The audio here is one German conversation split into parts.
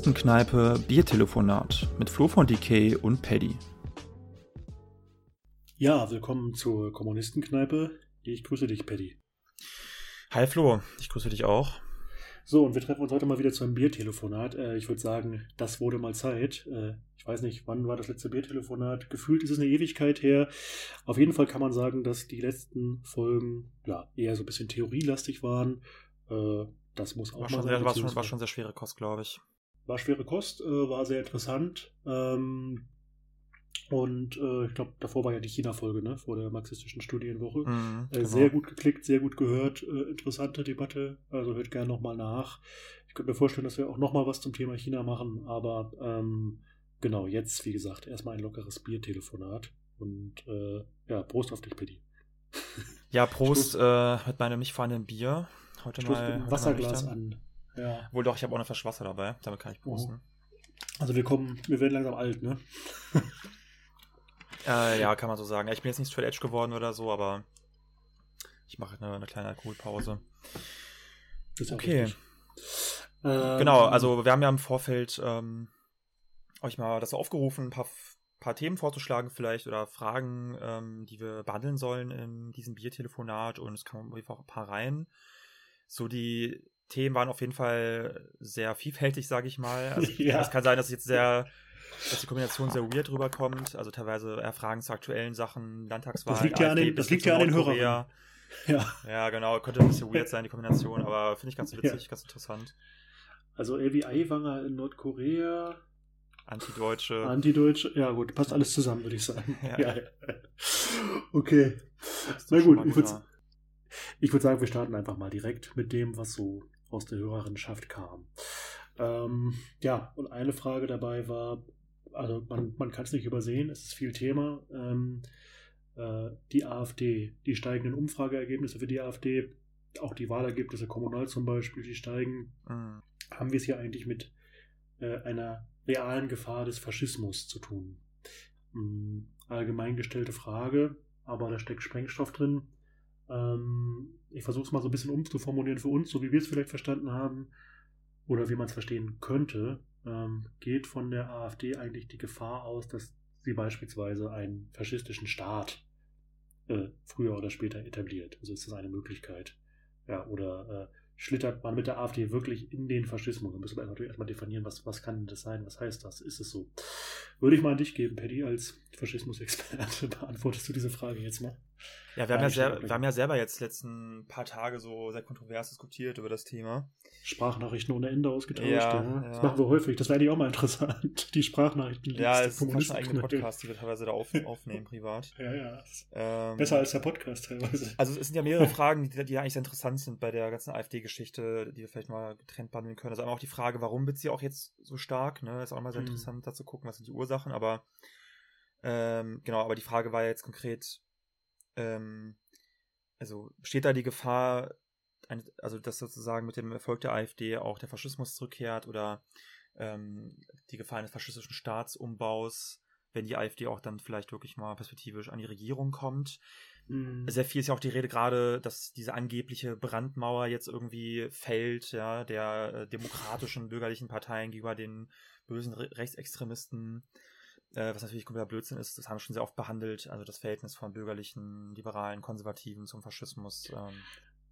Kommunistenkneipe Biertelefonat mit Flo von DK und Paddy. Ja, willkommen zur Kommunistenkneipe. Ich grüße dich, Paddy. Hi Flo, ich grüße dich auch. So, und wir treffen uns heute mal wieder zu einem Biertelefonat. Äh, ich würde sagen, das wurde mal Zeit. Äh, ich weiß nicht, wann war das letzte Biertelefonat? Gefühlt ist es eine Ewigkeit her. Auf jeden Fall kann man sagen, dass die letzten Folgen ja, eher so ein bisschen theorielastig waren. Äh, das muss auch war mal schon sein. sehr, war, schon, war schon sehr schwere Kost, glaube ich. War schwere Kost, äh, war sehr interessant. Ähm, und äh, ich glaube, davor war ja die China-Folge, ne? Vor der marxistischen Studienwoche. Mhm, Äh, genau. Sehr gut geklickt, sehr gut gehört. Äh, interessante Debatte. Also hört gerne nochmal nach. Ich könnte mir vorstellen, dass wir auch nochmal was zum Thema China machen. Aber ähm, genau, jetzt, wie gesagt, erstmal ein lockeres Biertelefonat. Und äh, ja, Prost auf dich, Pitti. Ja, Prost äh, mit meinem nicht vorhandenen Bier. Heute Stoß mal, mit Wasserglas an. Ja. Wohl doch, ich habe auch eine Flasche Wasser dabei. Damit kann ich prosten. Also wir kommen, wir werden langsam alt, ne? Äh, ja, kann man so sagen. Ich bin jetzt nicht straight edge geworden oder so, aber ich mache eine, eine kleine Alkoholpause. Okay. Ähm, Genau, also wir haben ja im Vorfeld ähm, euch mal das aufgerufen, ein paar, paar Themen vorzuschlagen vielleicht oder Fragen, ähm, die wir behandeln sollen in diesem Biertelefonat und es kamen auf jeden Fall auch ein paar rein. So die Themen waren auf jeden Fall sehr vielfältig, sage ich mal. Also Ja. es kann sein, dass jetzt sehr dass die Kombination sehr weird rüberkommt. Also teilweise eher Fragen zu aktuellen Sachen, Landtagswahl. Das liegt ja an den- AfD, das liegt ja an den Nordkorea. Ja, Ja, genau. Könnte ein bisschen weird sein, die Kombination, aber finde ich ganz witzig, ganz interessant. also Elvi Aiwanger in Nordkorea, Antideutsche. Antideutsche, ja gut, passt alles zusammen, würde ich sagen. Ja. Ja. ja. Okay, na gut, ich würde klar. ich würd sagen, wir starten einfach mal direkt mit dem, was so aus der Hörerinschaft kam. Ähm, ja, und eine Frage dabei war, also man, man kann es nicht übersehen, es ist viel Thema. Ähm, äh, die AfD, die steigenden Umfrageergebnisse für die AfD, auch die Wahlergebnisse kommunal zum Beispiel, die steigen. Mhm. haben wir es hier eigentlich mit äh, einer realen Gefahr des Faschismus zu tun? Hm, allgemein gestellte Frage, aber da steckt Sprengstoff drin. Ähm, ich versuche es mal so ein bisschen umzuformulieren für uns, so wie wir es vielleicht verstanden haben oder wie man es verstehen könnte. Ähm, geht von der AfD eigentlich die Gefahr aus, dass sie beispielsweise einen faschistischen Staat äh, früher oder später etabliert? Also ist das eine Möglichkeit? Ja, oder äh, schlittert man mit der AfD wirklich in den Faschismus? Dann müssen wir natürlich erstmal definieren, was, was kann das sein, was heißt das? Ist es so? Würde ich mal an dich geben, Paddy, als Faschismusexperte. Beantwortest du diese Frage jetzt mal? Ja, wir haben ja, stimmt. wir haben ja selber jetzt die letzten paar Tage so sehr kontrovers diskutiert über das Thema. Sprachnachrichten ohne Ende ausgetauscht. Ja, Ja, ja. Das machen wir häufig. Das wäre eigentlich auch mal interessant. Die Sprachnachrichten. Ja, es ist fast Kommunisten- Podcast, die wir teilweise da auf, aufnehmen, privat. Ja, ja. Ähm, Besser als der Podcast teilweise. Also es sind ja mehrere Fragen, die, die eigentlich sehr interessant sind bei der ganzen AfD-Geschichte, die wir vielleicht mal getrennt behandeln können. Also einmal auch die Frage, warum wird sie auch jetzt so stark? Ne? Ist auch mal sehr Mhm. interessant, da zu gucken, was sind die Ursachen. Aber ähm, genau, aber die Frage war jetzt konkret, ähm, also besteht da die Gefahr, also dass sozusagen mit dem Erfolg der AfD auch der Faschismus zurückkehrt oder ähm, die Gefahr eines faschistischen Staatsumbaus, wenn die AfD auch dann vielleicht wirklich mal perspektivisch an die Regierung kommt? Mhm. sehr viel ist ja auch die Rede gerade, dass diese angebliche Brandmauer jetzt irgendwie fällt, ja, der äh, demokratischen bürgerlichen Parteien gegenüber den bösen Re Rechtsextremisten, äh, was natürlich kompletter Blödsinn ist, das haben wir schon sehr oft behandelt, also das Verhältnis von bürgerlichen, liberalen, konservativen zum Faschismus. Ähm,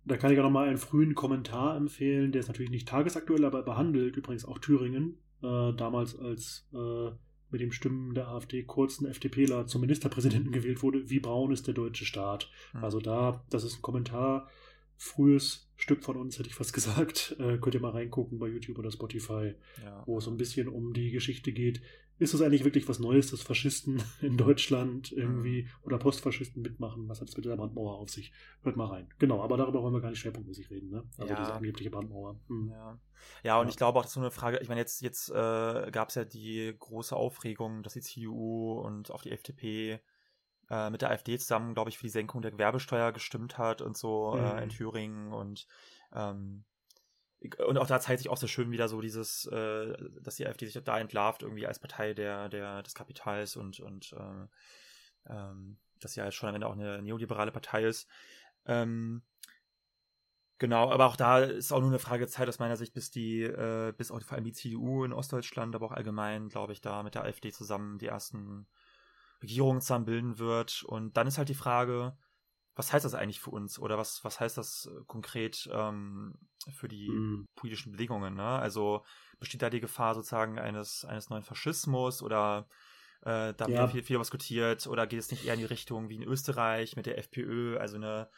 Da kann ich auch nochmal einen frühen Kommentar empfehlen, der ist natürlich nicht tagesaktuell, aber behandelt übrigens auch Thüringen. Äh, damals, als äh, mit dem Stimmen der AfD kurz ein FDPler zum Ministerpräsidenten gewählt wurde, wie braun ist der deutsche Staat? hm. Also da, das ist ein Kommentar, frühes Stück von uns, hätte ich fast gesagt. Äh, könnt ihr mal reingucken bei YouTube oder Spotify, ja. wo es so ein bisschen um die Geschichte geht. Ist es eigentlich wirklich was Neues, dass Faschisten in Deutschland irgendwie oder Postfaschisten mitmachen? Was hat es mit der Brandmauer auf sich? Hört mal rein. Genau, aber darüber wollen wir gar nicht schwerpunktmäßig reden, ne? Also Ja. diese angebliche Brandmauer. Hm. Ja. ja, und Ja. ich glaube auch, dass so eine Frage, ich meine, jetzt, jetzt äh, gab es ja die große Aufregung, dass die CDU und auch die FDP äh, mit der AfD zusammen, glaube ich, für die Senkung der Gewerbesteuer gestimmt hat und so Mhm. äh, in Thüringen und ähm, und auch da zeigt sich auch so schön wieder so dieses, äh, dass die AfD sich da entlarvt irgendwie als Partei der, der, des Kapitals und, und äh, ähm, dass sie halt schon am Ende auch eine neoliberale Partei ist. Ähm, Genau, aber auch da ist auch nur eine Frage der Zeit aus meiner Sicht, bis die, äh, bis auch vor allem die CDU in Ostdeutschland, aber auch allgemein, glaube ich, da mit der AfD zusammen die ersten Regierungen zusammen bilden wird. Und dann ist halt die Frage, was heißt das eigentlich für uns oder was, was heißt das äh, konkret ähm, für die mhm. politischen Bewegungen? Ne? Also besteht da die Gefahr sozusagen eines, eines neuen Faschismus oder äh, da ja. wird viel, viel diskutiert oder geht es nicht eher in die Richtung wie in Österreich mit der FPÖ, also eine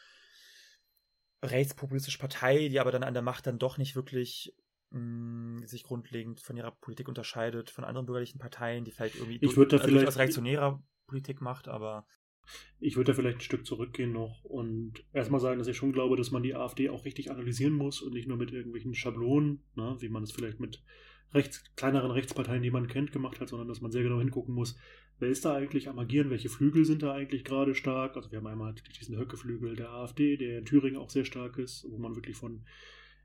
rechtspopulistische Partei, die aber dann an der Macht dann doch nicht wirklich mh, sich grundlegend von ihrer Politik unterscheidet von anderen bürgerlichen Parteien, die vielleicht irgendwie ich würde da also vielleicht reaktionärer Politik macht, aber ich würde da vielleicht ein Stück zurückgehen noch und erstmal sagen, dass ich schon glaube, dass man die AfD auch richtig analysieren muss und nicht nur mit irgendwelchen Schablonen, ne, wie man es vielleicht mit rechts, kleineren Rechtsparteien, die man kennt, gemacht hat, sondern dass man sehr genau hingucken muss, wer ist da eigentlich am Agieren, welche Flügel sind da eigentlich gerade stark. Also wir haben einmal diesen Höcke-Flügel der AfD, der in Thüringen auch sehr stark ist, wo man wirklich von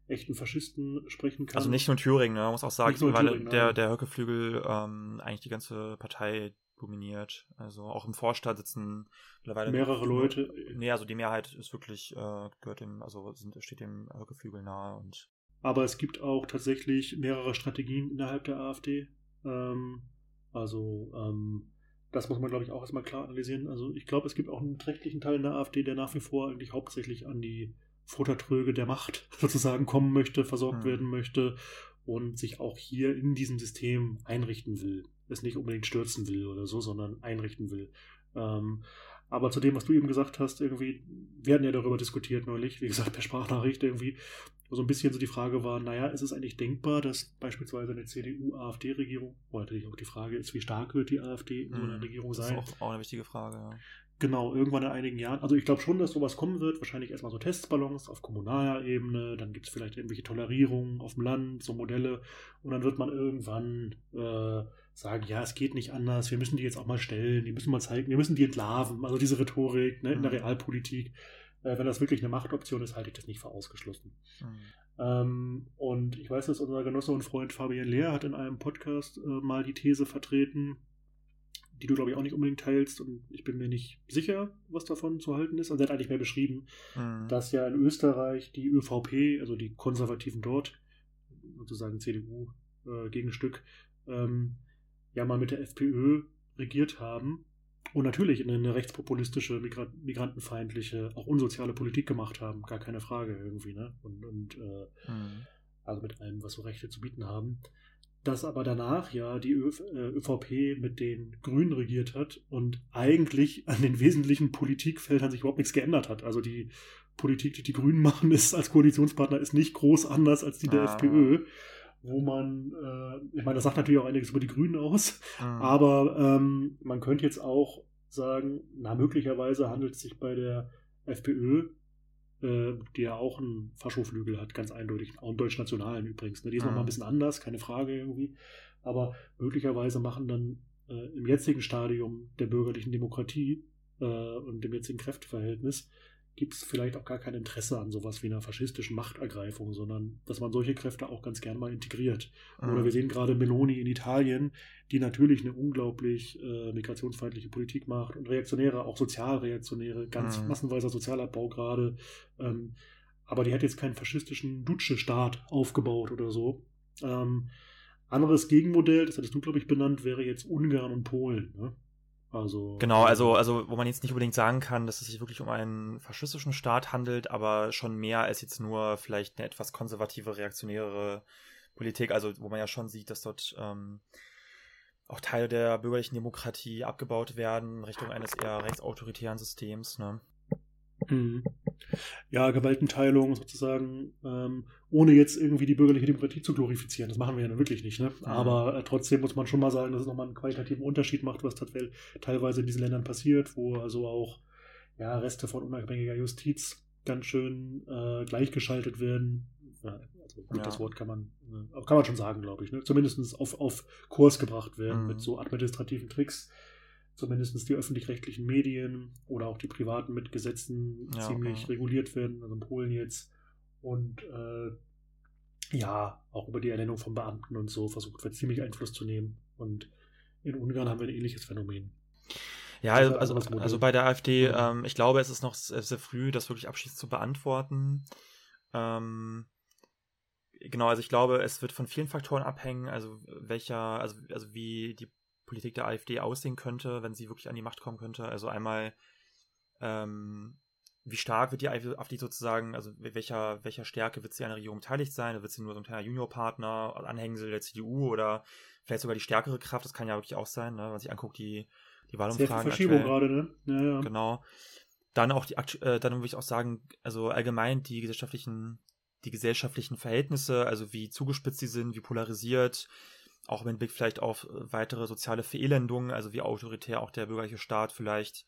echten Faschisten sprechen kann. Also nicht nur Thüringen, ne? man muss auch sagen, weil Thüringen, der, der Höcke-Flügel ähm, eigentlich die ganze Partei dominiert. Also auch im Vorstand sitzen mittlerweile mehrere Leute. Nee, also die Mehrheit ist wirklich, äh, gehört dem, also sind, steht dem Höcke-Flügel nahe und aber es gibt auch tatsächlich mehrere Strategien innerhalb der AfD. Ähm, also ähm, das muss man, glaube ich, auch erstmal klar analysieren. Also ich glaube, es gibt auch einen trächtlichen Teil in der AfD, der nach wie vor eigentlich hauptsächlich an die Futtertröge der Macht sozusagen kommen möchte, versorgt mhm. werden möchte und sich auch hier in diesem System einrichten will. Es nicht unbedingt stürzen will oder so, sondern einrichten will. Ähm, aber zu dem, was du eben gesagt hast, irgendwie, wir hatten ja darüber diskutiert neulich, wie gesagt, per Sprachnachricht irgendwie, so ein bisschen so die Frage war, naja, ist es eigentlich denkbar, dass beispielsweise eine CDU-AfD-Regierung, wo natürlich auch die Frage ist, wie stark wird die AfD in so einer hm, Regierung sein? Das ist auch, auch eine wichtige Frage, ja. Genau, irgendwann in einigen Jahren. Also ich glaube schon, dass sowas kommen wird. Wahrscheinlich erstmal so Testballons auf kommunaler Ebene. Dann gibt es vielleicht irgendwelche Tolerierungen auf dem Land, so Modelle. Und dann wird man irgendwann äh, sagen, ja, es geht nicht anders. Wir müssen die jetzt auch mal stellen. Die müssen mal zeigen. Wir müssen die entlarven. Also diese Rhetorik ne, in der mhm. Realpolitik. Äh, wenn das wirklich eine Machtoption ist, halte ich das nicht für ausgeschlossen. Mhm. Ähm, und ich weiß, dass unser Genosse und Freund Fabian Lehr hat in einem Podcast äh, mal die These vertreten, die du, glaube ich, auch nicht unbedingt teilst und ich bin mir nicht sicher, was davon zu halten ist. Also er hat eigentlich mehr beschrieben, mhm. dass ja in Österreich die ÖVP, also die Konservativen dort, sozusagen CDU-Gegenstück, äh, ähm, ja mal mit der FPÖ regiert haben und natürlich eine rechtspopulistische, migrantenfeindliche, auch unsoziale Politik gemacht haben, gar keine Frage irgendwie, ne? Und, und äh, mhm. also mit allem, was so Rechte zu bieten haben dass aber danach ja die ÖVP äh, mit den Grünen regiert hat und eigentlich an den wesentlichen Politikfeldern sich überhaupt nichts geändert hat. Also die Politik, die die Grünen machen, ist als Koalitionspartner ist nicht groß anders als die der ah. FPÖ, wo man, äh, ich meine, das sagt natürlich auch einiges über die Grünen aus, ah. aber ähm, man könnte jetzt auch sagen, na möglicherweise handelt es sich bei der FPÖ äh, die ja auch einen Faschoflügel hat, ganz eindeutig, auch einen deutsch-nationalen übrigens. Ne? Die ist mhm. nochmal ein bisschen anders, keine Frage irgendwie. Aber möglicherweise machen dann äh, im jetzigen Stadium der bürgerlichen Demokratie äh, und dem jetzigen Kräfteverhältnis gibt es vielleicht auch gar kein Interesse an sowas wie einer faschistischen Machtergreifung, sondern dass man solche Kräfte auch ganz gern mal integriert. Mhm. Oder wir sehen gerade Meloni in Italien, die natürlich eine unglaublich äh, migrationsfeindliche Politik macht und Reaktionäre, auch sozialreaktionäre, ganz mhm. massenweiser Sozialabbau gerade. Ähm, aber die hat jetzt keinen faschistischen Duce-Staat aufgebaut oder so. Ähm, anderes Gegenmodell, das hattest du, glaube ich, benannt, wäre jetzt Ungarn und Polen. Ne? Also, genau, also, also wo man jetzt nicht unbedingt sagen kann, dass es sich wirklich um einen faschistischen Staat handelt, aber schon mehr als jetzt nur vielleicht eine etwas konservative, reaktionäre Politik, also wo man ja schon sieht, dass dort ähm, auch Teile der bürgerlichen Demokratie abgebaut werden, Richtung eines eher rechtsautoritären Systems. Ne? Mhm. Ja, Gewaltenteilung sozusagen, ähm, ohne jetzt irgendwie die bürgerliche Demokratie zu glorifizieren. Das machen wir ja nun wirklich nicht. Ne? Mhm. Aber äh, trotzdem muss man schon mal sagen, dass es nochmal einen qualitativen Unterschied macht, was teilweise in diesen Ländern passiert, wo also auch ja, Reste von unabhängiger Justiz ganz schön äh, gleichgeschaltet werden. Ja, also gut, ja. das Wort kann man, äh, kann man schon sagen, glaube ich. Ne? Zumindest auf, auf Kurs gebracht werden mhm. mit so administrativen Tricks zumindest die öffentlich-rechtlichen Medien oder auch die privaten mit Gesetzen ja, ziemlich okay. reguliert werden, also in Polen jetzt. Und äh, ja, auch über die Ernennung von Beamten und so versucht wird, ziemlich Einfluss zu nehmen. Und in Ungarn haben wir ein ähnliches Phänomen. Ja, also, also, also bei der AfD, ähm, ich glaube, es ist noch sehr, sehr früh, das wirklich abschließend zu beantworten. Ähm, genau, also ich glaube, es wird von vielen Faktoren abhängen, also welcher, also, also wie die Politik der AfD aussehen könnte, wenn sie wirklich an die Macht kommen könnte. Also einmal, ähm, wie stark wird die AfD sozusagen, also welcher, welcher Stärke wird sie an der Regierung beteiligt sein? Wird sie nur so ein kleiner Juniorpartner, Anhängsel der CDU oder vielleicht sogar die stärkere Kraft? Das kann ja wirklich auch sein, ne? wenn man sich anguckt, die, die Wahlumfragen. Sehr Verschiebung gerade, ne? Ja, ja. Genau. Dann auch die, äh, dann würde ich auch sagen, also allgemein die gesellschaftlichen, die gesellschaftlichen Verhältnisse, also wie zugespitzt sie sind, wie polarisiert, auch mit Blick vielleicht auf weitere soziale Verelendungen, also wie autoritär auch der bürgerliche Staat vielleicht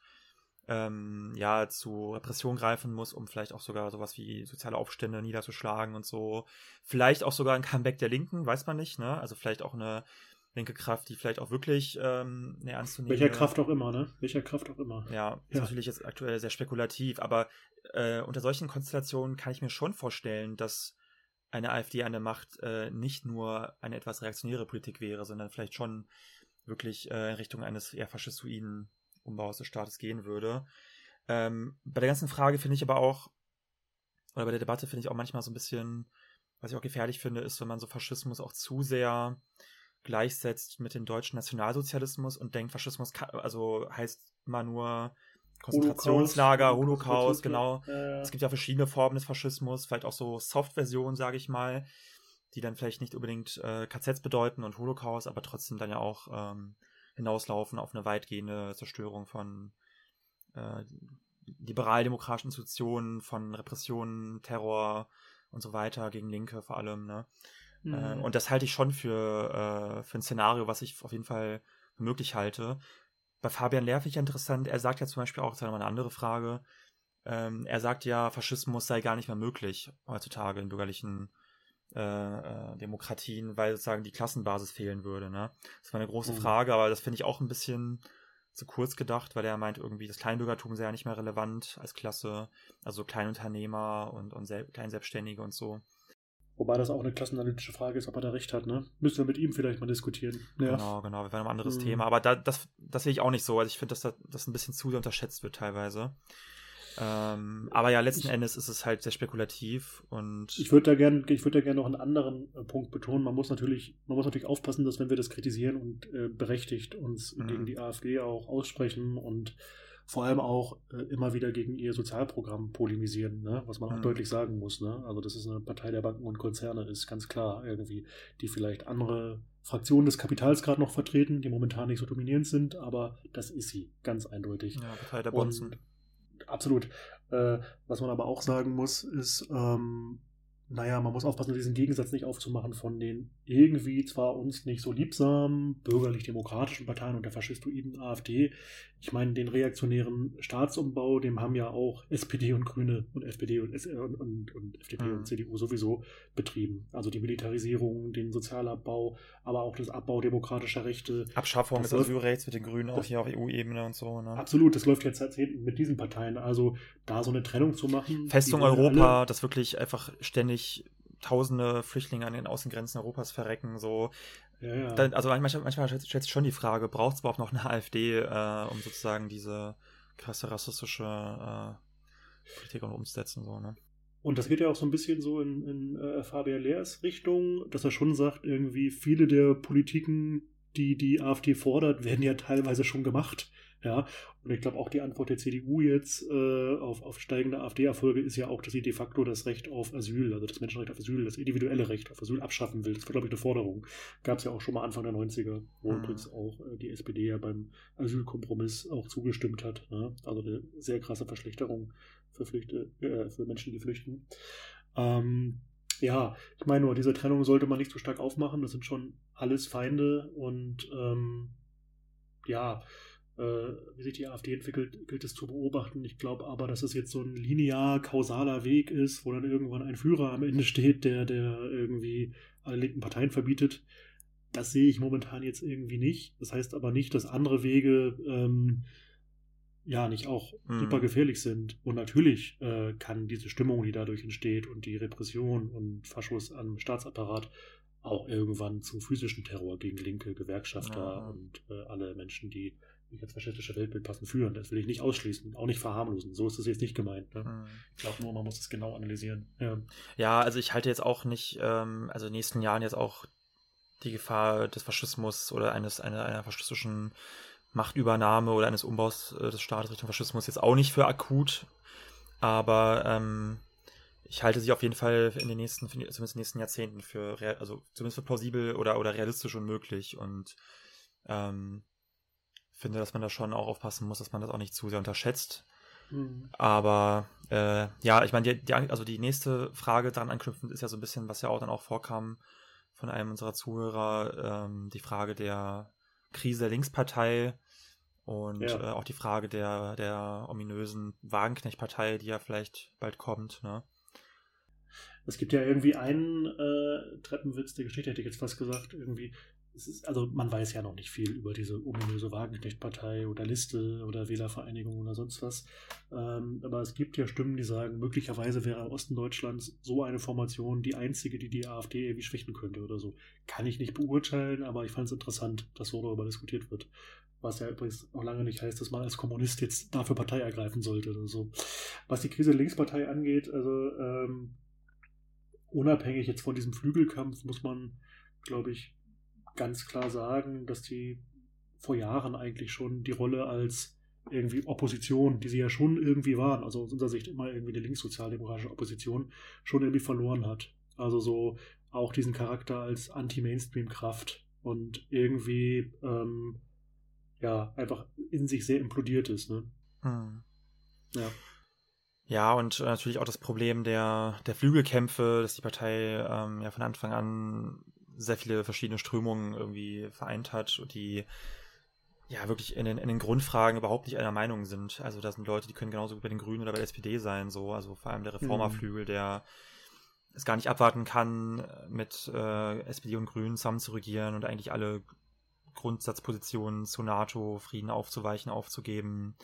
ähm, ja zu Repression greifen muss, um vielleicht auch sogar sowas wie soziale Aufstände niederzuschlagen und so. Vielleicht auch sogar ein Comeback der Linken, weiß man nicht, ne? Also vielleicht auch eine linke Kraft, die vielleicht auch wirklich ähm, eine ernstzunehmende... Welcher Kraft auch immer, ne? Welcher Kraft auch immer. Ja, ist ja. natürlich jetzt aktuell sehr spekulativ, aber äh, unter solchen Konstellationen kann ich mir schon vorstellen, dass eine AfD an der Macht äh, nicht nur eine etwas reaktionäre Politik wäre, sondern vielleicht schon wirklich äh, in Richtung eines eher faschistoiden Umbaus des Staates gehen würde. Ähm, bei der ganzen Frage finde ich aber auch, oder bei der Debatte finde ich auch manchmal so ein bisschen, was ich auch gefährlich finde, ist, wenn man so Faschismus auch zu sehr gleichsetzt mit dem deutschen Nationalsozialismus und denkt, Faschismus kann, also heißt immer nur Konzentrationslager, Holocaust, Holocaust genau. Äh. Es gibt ja verschiedene Formen des Faschismus, vielleicht auch so Soft-Versionen, sage ich mal, die dann vielleicht nicht unbedingt äh, KZs bedeuten und Holocaust, aber trotzdem dann ja auch ähm, hinauslaufen auf eine weitgehende Zerstörung von äh, liberal-demokratischen Institutionen, von Repressionen, Terror und so weiter gegen Linke vor allem. Ne? Mhm. Äh, und das halte ich schon für, äh, für ein Szenario, was ich auf jeden Fall für möglich halte. Bei Fabian Lerfich interessant, er sagt ja zum Beispiel auch, das ist eine andere Frage, ähm, er sagt ja, Faschismus sei gar nicht mehr möglich heutzutage in bürgerlichen äh, äh, Demokratien, weil sozusagen die Klassenbasis fehlen würde. Ne? Das war eine große mhm. Frage, aber das finde ich auch ein bisschen zu kurz gedacht, weil er meint irgendwie, das Kleinbürgertum sei ja nicht mehr relevant als Klasse, also Kleinunternehmer und, und Sel Kleinselbstständige und so. Wobei das auch eine klassenanalytische Frage ist, ob er da recht hat, ne? Müssen wir mit ihm vielleicht mal diskutieren. Ja. Genau, genau, wir werden ein anderes mhm. Thema. Aber da, das, das sehe ich auch nicht so. Also ich finde, dass das ein bisschen zu sehr unterschätzt wird teilweise. Ähm, aber ja, letzten ich, Endes ist es halt sehr spekulativ und. Ich würde da gerne, da gerne noch einen anderen äh, Punkt betonen. Man muss natürlich, man muss natürlich aufpassen, dass wenn wir das kritisieren und äh, berechtigt uns mhm. gegen die AfD auch aussprechen und vor allem auch äh, immer wieder gegen ihr Sozialprogramm polemisieren, ne? was man auch mhm. deutlich sagen muss. Ne? Also, dass es eine Partei der Banken und Konzerne ist, ganz klar irgendwie, die vielleicht andere Fraktionen des Kapitals gerade noch vertreten, die momentan nicht so dominierend sind, aber das ist sie, ganz eindeutig. Ja, Partei der Bonzen. Und absolut. Äh, was man aber auch sagen muss, ist, ähm, naja, man muss aufpassen, diesen Gegensatz nicht aufzumachen von den irgendwie zwar uns nicht so liebsamen bürgerlich-demokratischen Parteien und der faschistoiden AfD. Ich meine, den reaktionären Staatsumbau, dem haben ja auch SPD und Grüne und FPD und, und, und, und FDP mhm. und CDU sowieso betrieben. Also die Militarisierung, den Sozialabbau, aber auch das Abbau demokratischer Rechte. Abschaffung des Asylrechts mit den Grünen auch hier auf EU-Ebene und so. Ne? Absolut, das läuft jetzt seit mit diesen Parteien. Also da so eine Trennung zu machen. Festung Europa, das wirklich einfach ständig tausende Flüchtlinge an den Außengrenzen Europas verrecken, so. Ja, ja. Dann, also manchmal, manchmal stellt sich schon die Frage, braucht es überhaupt noch eine AfD, äh, um sozusagen diese krasse rassistische äh, Politik umzusetzen, so, ne? Und das geht ja auch so ein bisschen so in, in äh, Fabian Lehrs Richtung, dass er schon sagt, irgendwie viele der Politiken, die die AfD fordert, werden ja teilweise schon gemacht. Ja, und ich glaube auch die Antwort der CDU jetzt äh, auf, auf steigende AfD-Erfolge ist ja auch, dass sie de facto das Recht auf Asyl, also das Menschenrecht auf Asyl, das individuelle Recht auf Asyl abschaffen will. Das war, glaube ich, eine Forderung. Gab es ja auch schon mal Anfang der 90er, wo mhm. übrigens auch äh, die SPD ja beim Asylkompromiss auch zugestimmt hat. Ne? Also eine sehr krasse Verschlechterung für, Flüchte, äh, für Menschen, die flüchten. Ähm, ja, ich meine nur, diese Trennung sollte man nicht zu stark aufmachen. Das sind schon alles Feinde und ähm, ja, wie sich die AfD entwickelt, gilt es zu beobachten. Ich glaube aber, dass es jetzt so ein linear kausaler Weg ist, wo dann irgendwann ein Führer am Ende steht, der, der irgendwie alle linken Parteien verbietet. Das sehe ich momentan jetzt irgendwie nicht. Das heißt aber nicht, dass andere Wege ähm, ja nicht auch mhm. super gefährlich sind. Und natürlich äh, kann diese Stimmung, die dadurch entsteht und die Repression und Faschus am Staatsapparat auch irgendwann zum physischen Terror gegen linke Gewerkschafter ja. und äh, alle Menschen, die nicht als faschistische Weltbild passend führen. Das will ich nicht ausschließen, auch nicht verharmlosen. So ist es jetzt nicht gemeint. Ne? Mhm. Ich glaube nur, man muss es genau analysieren. Ja, ja also ich halte jetzt auch nicht, ähm, also in den nächsten Jahren jetzt auch die Gefahr des Faschismus oder eines einer, einer faschistischen Machtübernahme oder eines Umbaus äh, des Staates Richtung Faschismus jetzt auch nicht für akut. Aber ähm, ich halte sie auf jeden Fall in den nächsten, zumindest in den nächsten Jahrzehnten für, also zumindest für plausibel oder, oder realistisch und möglich und ähm, finde, dass man da schon auch aufpassen muss, dass man das auch nicht zu sehr unterschätzt. Mhm. Aber äh, ja, ich meine, die, die, also die nächste Frage daran anknüpfend ist ja so ein bisschen, was ja auch dann auch vorkam von einem unserer Zuhörer, ähm, die Frage der Krise der Linkspartei und ja. äh, auch die Frage der, der ominösen Wagenknecht-Partei, die ja vielleicht bald kommt. Ne? Es gibt ja irgendwie einen äh, Treppenwitz der Geschichte, hätte ich jetzt fast gesagt, irgendwie. Ist, also man weiß ja noch nicht viel über diese ominöse Wagenknecht-Partei oder Liste oder Wählervereinigung oder sonst was. Ähm, aber es gibt ja Stimmen, die sagen, möglicherweise wäre im Osten Deutschlands so eine Formation die einzige, die die AfD irgendwie schwächen könnte oder so. Kann ich nicht beurteilen, aber ich fand es interessant, dass so darüber diskutiert wird. Was ja übrigens auch lange nicht heißt, dass man als Kommunist jetzt dafür Partei ergreifen sollte oder so. Was die Krise der Linkspartei angeht, also ähm, unabhängig jetzt von diesem Flügelkampf muss man, glaube ich, ganz klar sagen, dass die vor Jahren eigentlich schon die Rolle als irgendwie Opposition, die sie ja schon irgendwie waren, also aus unserer Sicht immer irgendwie eine linkssozialdemokratische Opposition, schon irgendwie verloren hat. Also so auch diesen Charakter als Anti-Mainstream-Kraft und irgendwie ähm, ja einfach in sich sehr implodiert ist. Ne? Hm. Ja. Ja, und äh, natürlich auch das Problem der, der Flügelkämpfe, dass die Partei ähm, ja von Anfang an sehr viele verschiedene Strömungen irgendwie vereint hat und die ja wirklich in den, in den Grundfragen überhaupt nicht einer Meinung sind. Also da sind Leute, die können genauso bei den Grünen oder bei der SPD sein, so, also vor allem der Reformerflügel, mhm. der es gar nicht abwarten kann, mit äh, SPD und Grünen zusammen zu regieren und eigentlich alle Grundsatzpositionen zu NATO, Frieden aufzuweichen, aufzugeben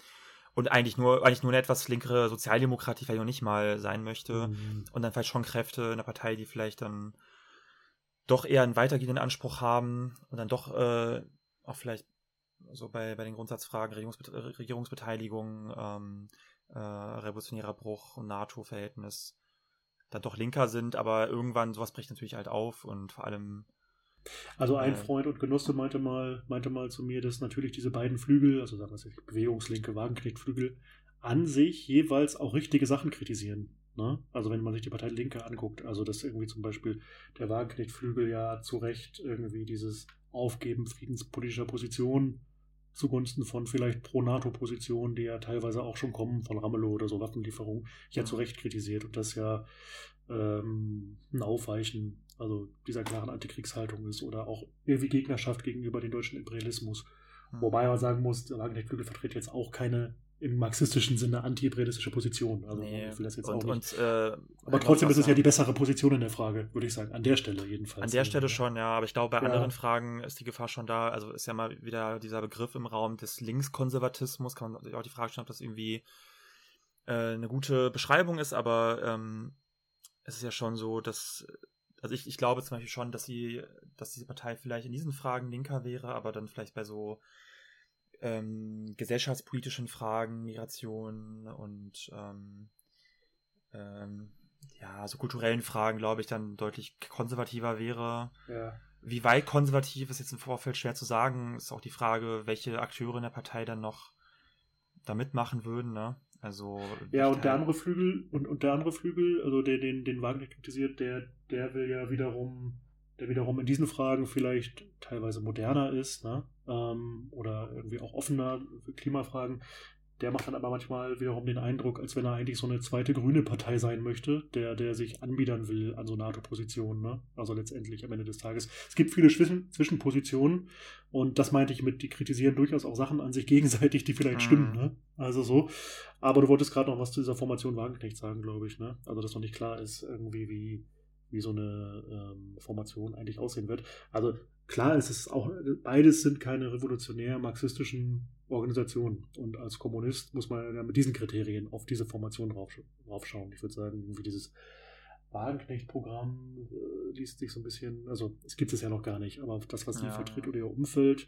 und eigentlich nur, eigentlich nur eine etwas linkere Sozialdemokratie vielleicht noch nicht mal sein möchte mhm. und dann vielleicht schon Kräfte in der Partei, die vielleicht dann doch eher einen weitergehenden Anspruch haben und dann doch äh, auch vielleicht so bei, bei den Grundsatzfragen Regierungsbe Regierungsbeteiligung, ähm, äh, revolutionärer Bruch und NATO-Verhältnis dann doch linker sind, aber irgendwann sowas bricht natürlich halt auf und vor allem also ein Freund und Genosse meinte mal, meinte mal zu mir, dass natürlich diese beiden Flügel, also sagen wir mal Bewegungslinke, Wagenknechtflügel, an sich jeweils auch richtige Sachen kritisieren. Ne? Also wenn man sich die Partei Linke anguckt, also dass irgendwie zum Beispiel der Wagenknechtflügel ja zu Recht irgendwie dieses Aufgeben friedenspolitischer Positionen zugunsten von vielleicht Pro-NATO-Positionen, die ja teilweise auch schon kommen, von Ramelow oder so Waffenlieferungen, ja zu Recht kritisiert und das ja ähm, ein Aufweichen also dieser klaren Antikriegshaltung ist oder auch irgendwie Gegnerschaft gegenüber dem deutschen Imperialismus. Mhm. Wobei man sagen muss, der Wagenknecht-Flügel vertritt jetzt auch keine im marxistischen Sinne anti-imperialistische Position. Also nee. ich will das jetzt und, auch nicht. Und, äh, aber trotzdem ist es ja die bessere Position in der Frage, würde ich sagen. An der Stelle jedenfalls. An der Stelle schon, ja. Aber ich glaube, bei ja. anderen Fragen ist die Gefahr schon da. Also ist ja mal wieder dieser Begriff im Raum des Linkskonservatismus. Kann man sich auch die Frage stellen, ob das irgendwie äh, eine gute Beschreibung ist. Aber ähm, es ist ja schon so, dass also ich, ich glaube zum Beispiel schon, dass sie, dass diese Partei vielleicht in diesen Fragen linker wäre, aber dann vielleicht bei so ähm, gesellschaftspolitischen Fragen, Migration und ähm, ähm, ja, so kulturellen Fragen, glaube ich, dann deutlich konservativer wäre. Ja. Wie weit konservativ ist jetzt im Vorfeld schwer zu sagen. Ist auch die Frage, welche Akteure in der Partei dann noch da mitmachen würden, ne? Also ja, und der andere Flügel und, und der andere Flügel, also der den den Wagner kritisiert, der der will ja wiederum, der wiederum in diesen Fragen vielleicht teilweise moderner ist, ne? Ähm, oder irgendwie auch offener für Klimafragen. Der macht dann aber manchmal wiederum den Eindruck, als wenn er eigentlich so eine zweite grüne Partei sein möchte, der, der sich anbiedern will an so NATO-Positionen. Ne? Also letztendlich am Ende des Tages. Es gibt viele Zwischen Zwischenpositionen und das meinte ich mit, die kritisieren durchaus auch Sachen an sich gegenseitig, die vielleicht mhm. stimmen. Ne? Also so. Aber du wolltest gerade noch was zu dieser Formation Wagenknecht sagen, glaube ich. Ne? Also, dass noch nicht klar ist, irgendwie, wie, wie so eine ähm, Formation eigentlich aussehen wird. Also klar ist es auch, beides sind keine revolutionär marxistischen Organisationen. Und als Kommunist muss man ja mit diesen Kriterien auf diese Formation raufschauen. Ich würde sagen, wie dieses Wagenknecht-Programm äh, liest sich so ein bisschen, also es gibt es ja noch gar nicht, aber das, was sie ja. vertritt oder ihr Umfeld,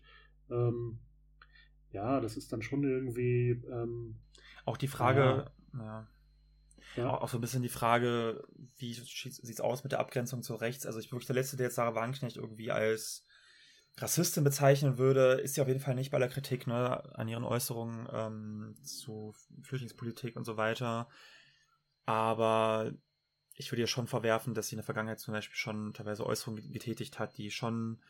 ähm, ja, das ist dann schon irgendwie. Ähm, auch die Frage, ja. ja. Auch, auch, so ein bisschen die Frage, wie sieht es aus mit der Abgrenzung zu rechts? Also ich bin wirklich der Letzte, der jetzt Sarah Wagenknecht irgendwie als Rassistin bezeichnen würde, ist sie auf jeden Fall nicht bei der Kritik ne, an ihren Äußerungen ähm, zu Flüchtlingspolitik und so weiter. Aber ich würde ihr schon verwerfen, dass sie in der Vergangenheit zum Beispiel schon teilweise Äußerungen getätigt hat, die schon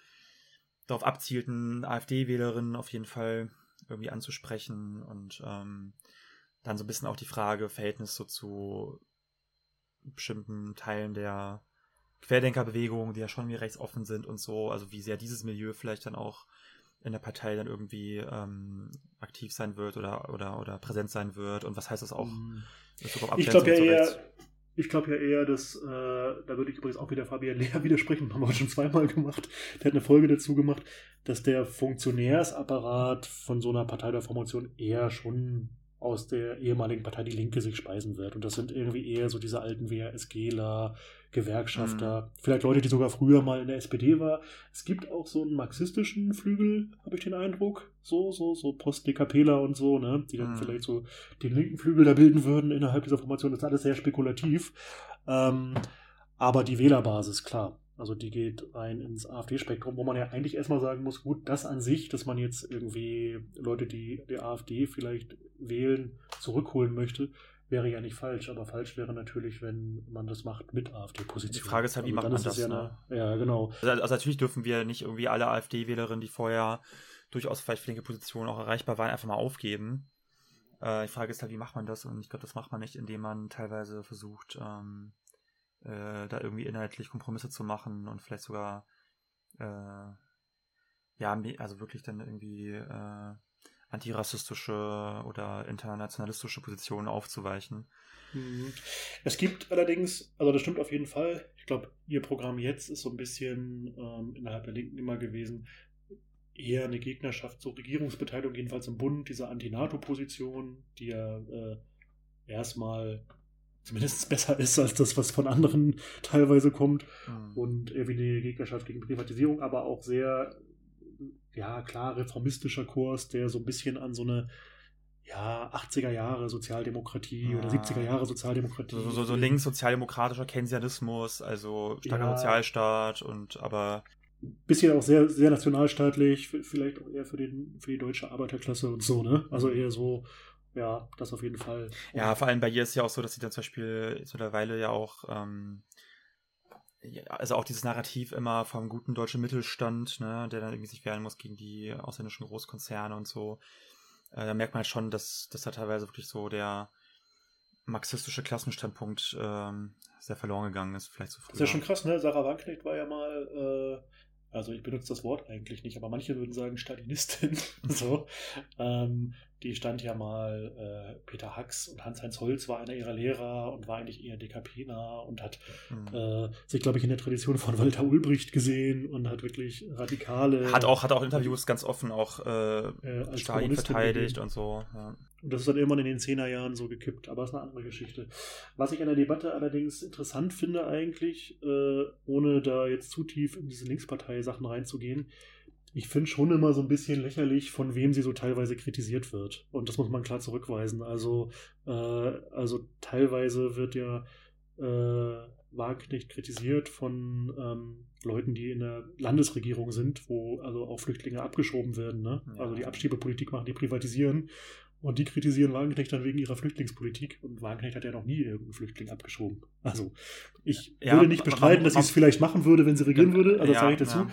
darauf abzielten, AfD-Wählerinnen auf jeden Fall irgendwie anzusprechen und ähm, dann so ein bisschen auch die Frage, Verhältnis so zu bestimmten Teilen der Querdenkerbewegung, die ja schon wie rechtsoffen sind und so, also wie sehr dieses Milieu vielleicht dann auch in der Partei dann irgendwie ähm, aktiv sein wird oder, oder, oder präsent sein wird und was heißt das auch? Mhm. Ich glaube ja eher, ich glaube ja eher, dass, äh, da würde ich übrigens auch wieder Fabian Lehr widersprechen, haben wir schon zweimal gemacht, der hat eine Folge dazu gemacht, dass der Funktionärsapparat von so einer Partei der Formation eher schon aus der ehemaligen Partei Die Linke sich speisen wird. Und das sind irgendwie eher so diese alten WASGler, Gewerkschafter, mhm. vielleicht Leute, die sogar früher mal in der SPD war. Es gibt auch so einen marxistischen Flügel, habe ich den Eindruck. So, so, so Post-DKPler und so, ne? Die dann mhm. vielleicht so den linken Flügel da bilden würden innerhalb dieser Formation. Das ist alles sehr spekulativ. Ähm, aber die Wählerbasis, klar. Also die geht rein ins AfD-Spektrum, wo man ja eigentlich erstmal sagen muss, gut, das an sich, dass man jetzt irgendwie Leute, die die AfD vielleicht wählen, zurückholen möchte, wäre ja nicht falsch. Aber falsch wäre natürlich, wenn man das macht mit AfD-Position. Die Frage ist halt, wie also macht man das? Ja, ne? eine, ja, genau. Also, also, natürlich dürfen wir nicht irgendwie alle AfD-Wählerinnen, die vorher durchaus vielleicht flinke Positionen auch erreichbar waren, einfach mal aufgeben. Äh, die Frage ist halt, wie macht man das? Und ich glaube, das macht man nicht, indem man teilweise versucht, ähm, äh, da irgendwie inhaltlich Kompromisse zu machen und vielleicht sogar äh, ja, also wirklich dann irgendwie äh, antirassistische oder internationalistische Positionen aufzuweichen. Mhm. Es gibt allerdings, also das stimmt auf jeden Fall, ich glaube, ihr Programm jetzt ist so ein bisschen ähm, innerhalb der Linken immer gewesen, eher eine Gegnerschaft zur Regierungsbeteiligung, jedenfalls im Bund, dieser Anti-NATO-Position, die ja äh, erstmal zumindest besser ist als das, was von anderen teilweise kommt. Mhm. Und irgendwie eine Gegnerschaft gegen Privatisierung, aber auch sehr, ja, klar, reformistischer Kurs, der so ein bisschen an so eine ja, 80er Jahre Sozialdemokratie ja. oder 70er Jahre Sozialdemokratie. So, so, so links sozialdemokratischer Keynesianismus, also starker ja. Sozialstaat und aber. Bisschen auch sehr, sehr nationalstaatlich, vielleicht auch eher für, den, für die deutsche Arbeiterklasse und so, ne? Also eher so ja, das auf jeden Fall. Ja, vor allem bei ihr ist ja auch so, dass sie dann zum Beispiel mittlerweile ja auch, ähm, also auch dieses Narrativ immer vom guten deutschen Mittelstand, ne, der dann irgendwie sich wehren muss gegen die ausländischen Großkonzerne und so. Äh, da merkt man halt schon, dass, dass da teilweise wirklich so der marxistische Klassenstandpunkt ähm, sehr verloren gegangen ist, vielleicht so früher. Das ist ja schon krass, ne? Sarah Wagenknecht war ja mal äh also ich benutze das Wort eigentlich nicht, aber manche würden sagen Stalinistin. so. Ähm, die stand ja mal, äh, Peter Hacks und Hans-Heinz Holz war einer ihrer Lehrer und war eigentlich eher DKP-nah und hat mhm. äh, sich, glaube ich, in der Tradition von Walter Ulbricht gesehen und hat wirklich radikale. Hat auch, hat auch Interviews ganz offen auch äh, äh Stalin verteidigt und so. Ja. Und das ist dann irgendwann in den Zehnerjahren so gekippt, aber das ist eine andere Geschichte. Was ich an der Debatte allerdings interessant finde, eigentlich, äh, ohne da jetzt zu tief in diese Linkspartei-Sachen reinzugehen, ich finde schon immer so ein bisschen lächerlich, von wem sie so teilweise kritisiert wird. Und das muss man klar zurückweisen. Also, äh, also teilweise wird ja äh, Wagenknecht kritisiert von ähm, Leuten, die in der Landesregierung sind, wo also auch Flüchtlinge abgeschoben werden. Ne? Ja. Also die Abschiebepolitik machen, die privatisieren. Und die kritisieren Wagenknecht dann wegen ihrer Flüchtlingspolitik. Und Wagenknecht hat ja noch nie irgendeinen Flüchtling abgeschoben. Also, ich ja, würde nicht bestreiten, dass sie es vielleicht machen würde, wenn sie regieren würde. Also, das ja, sage ich dazu.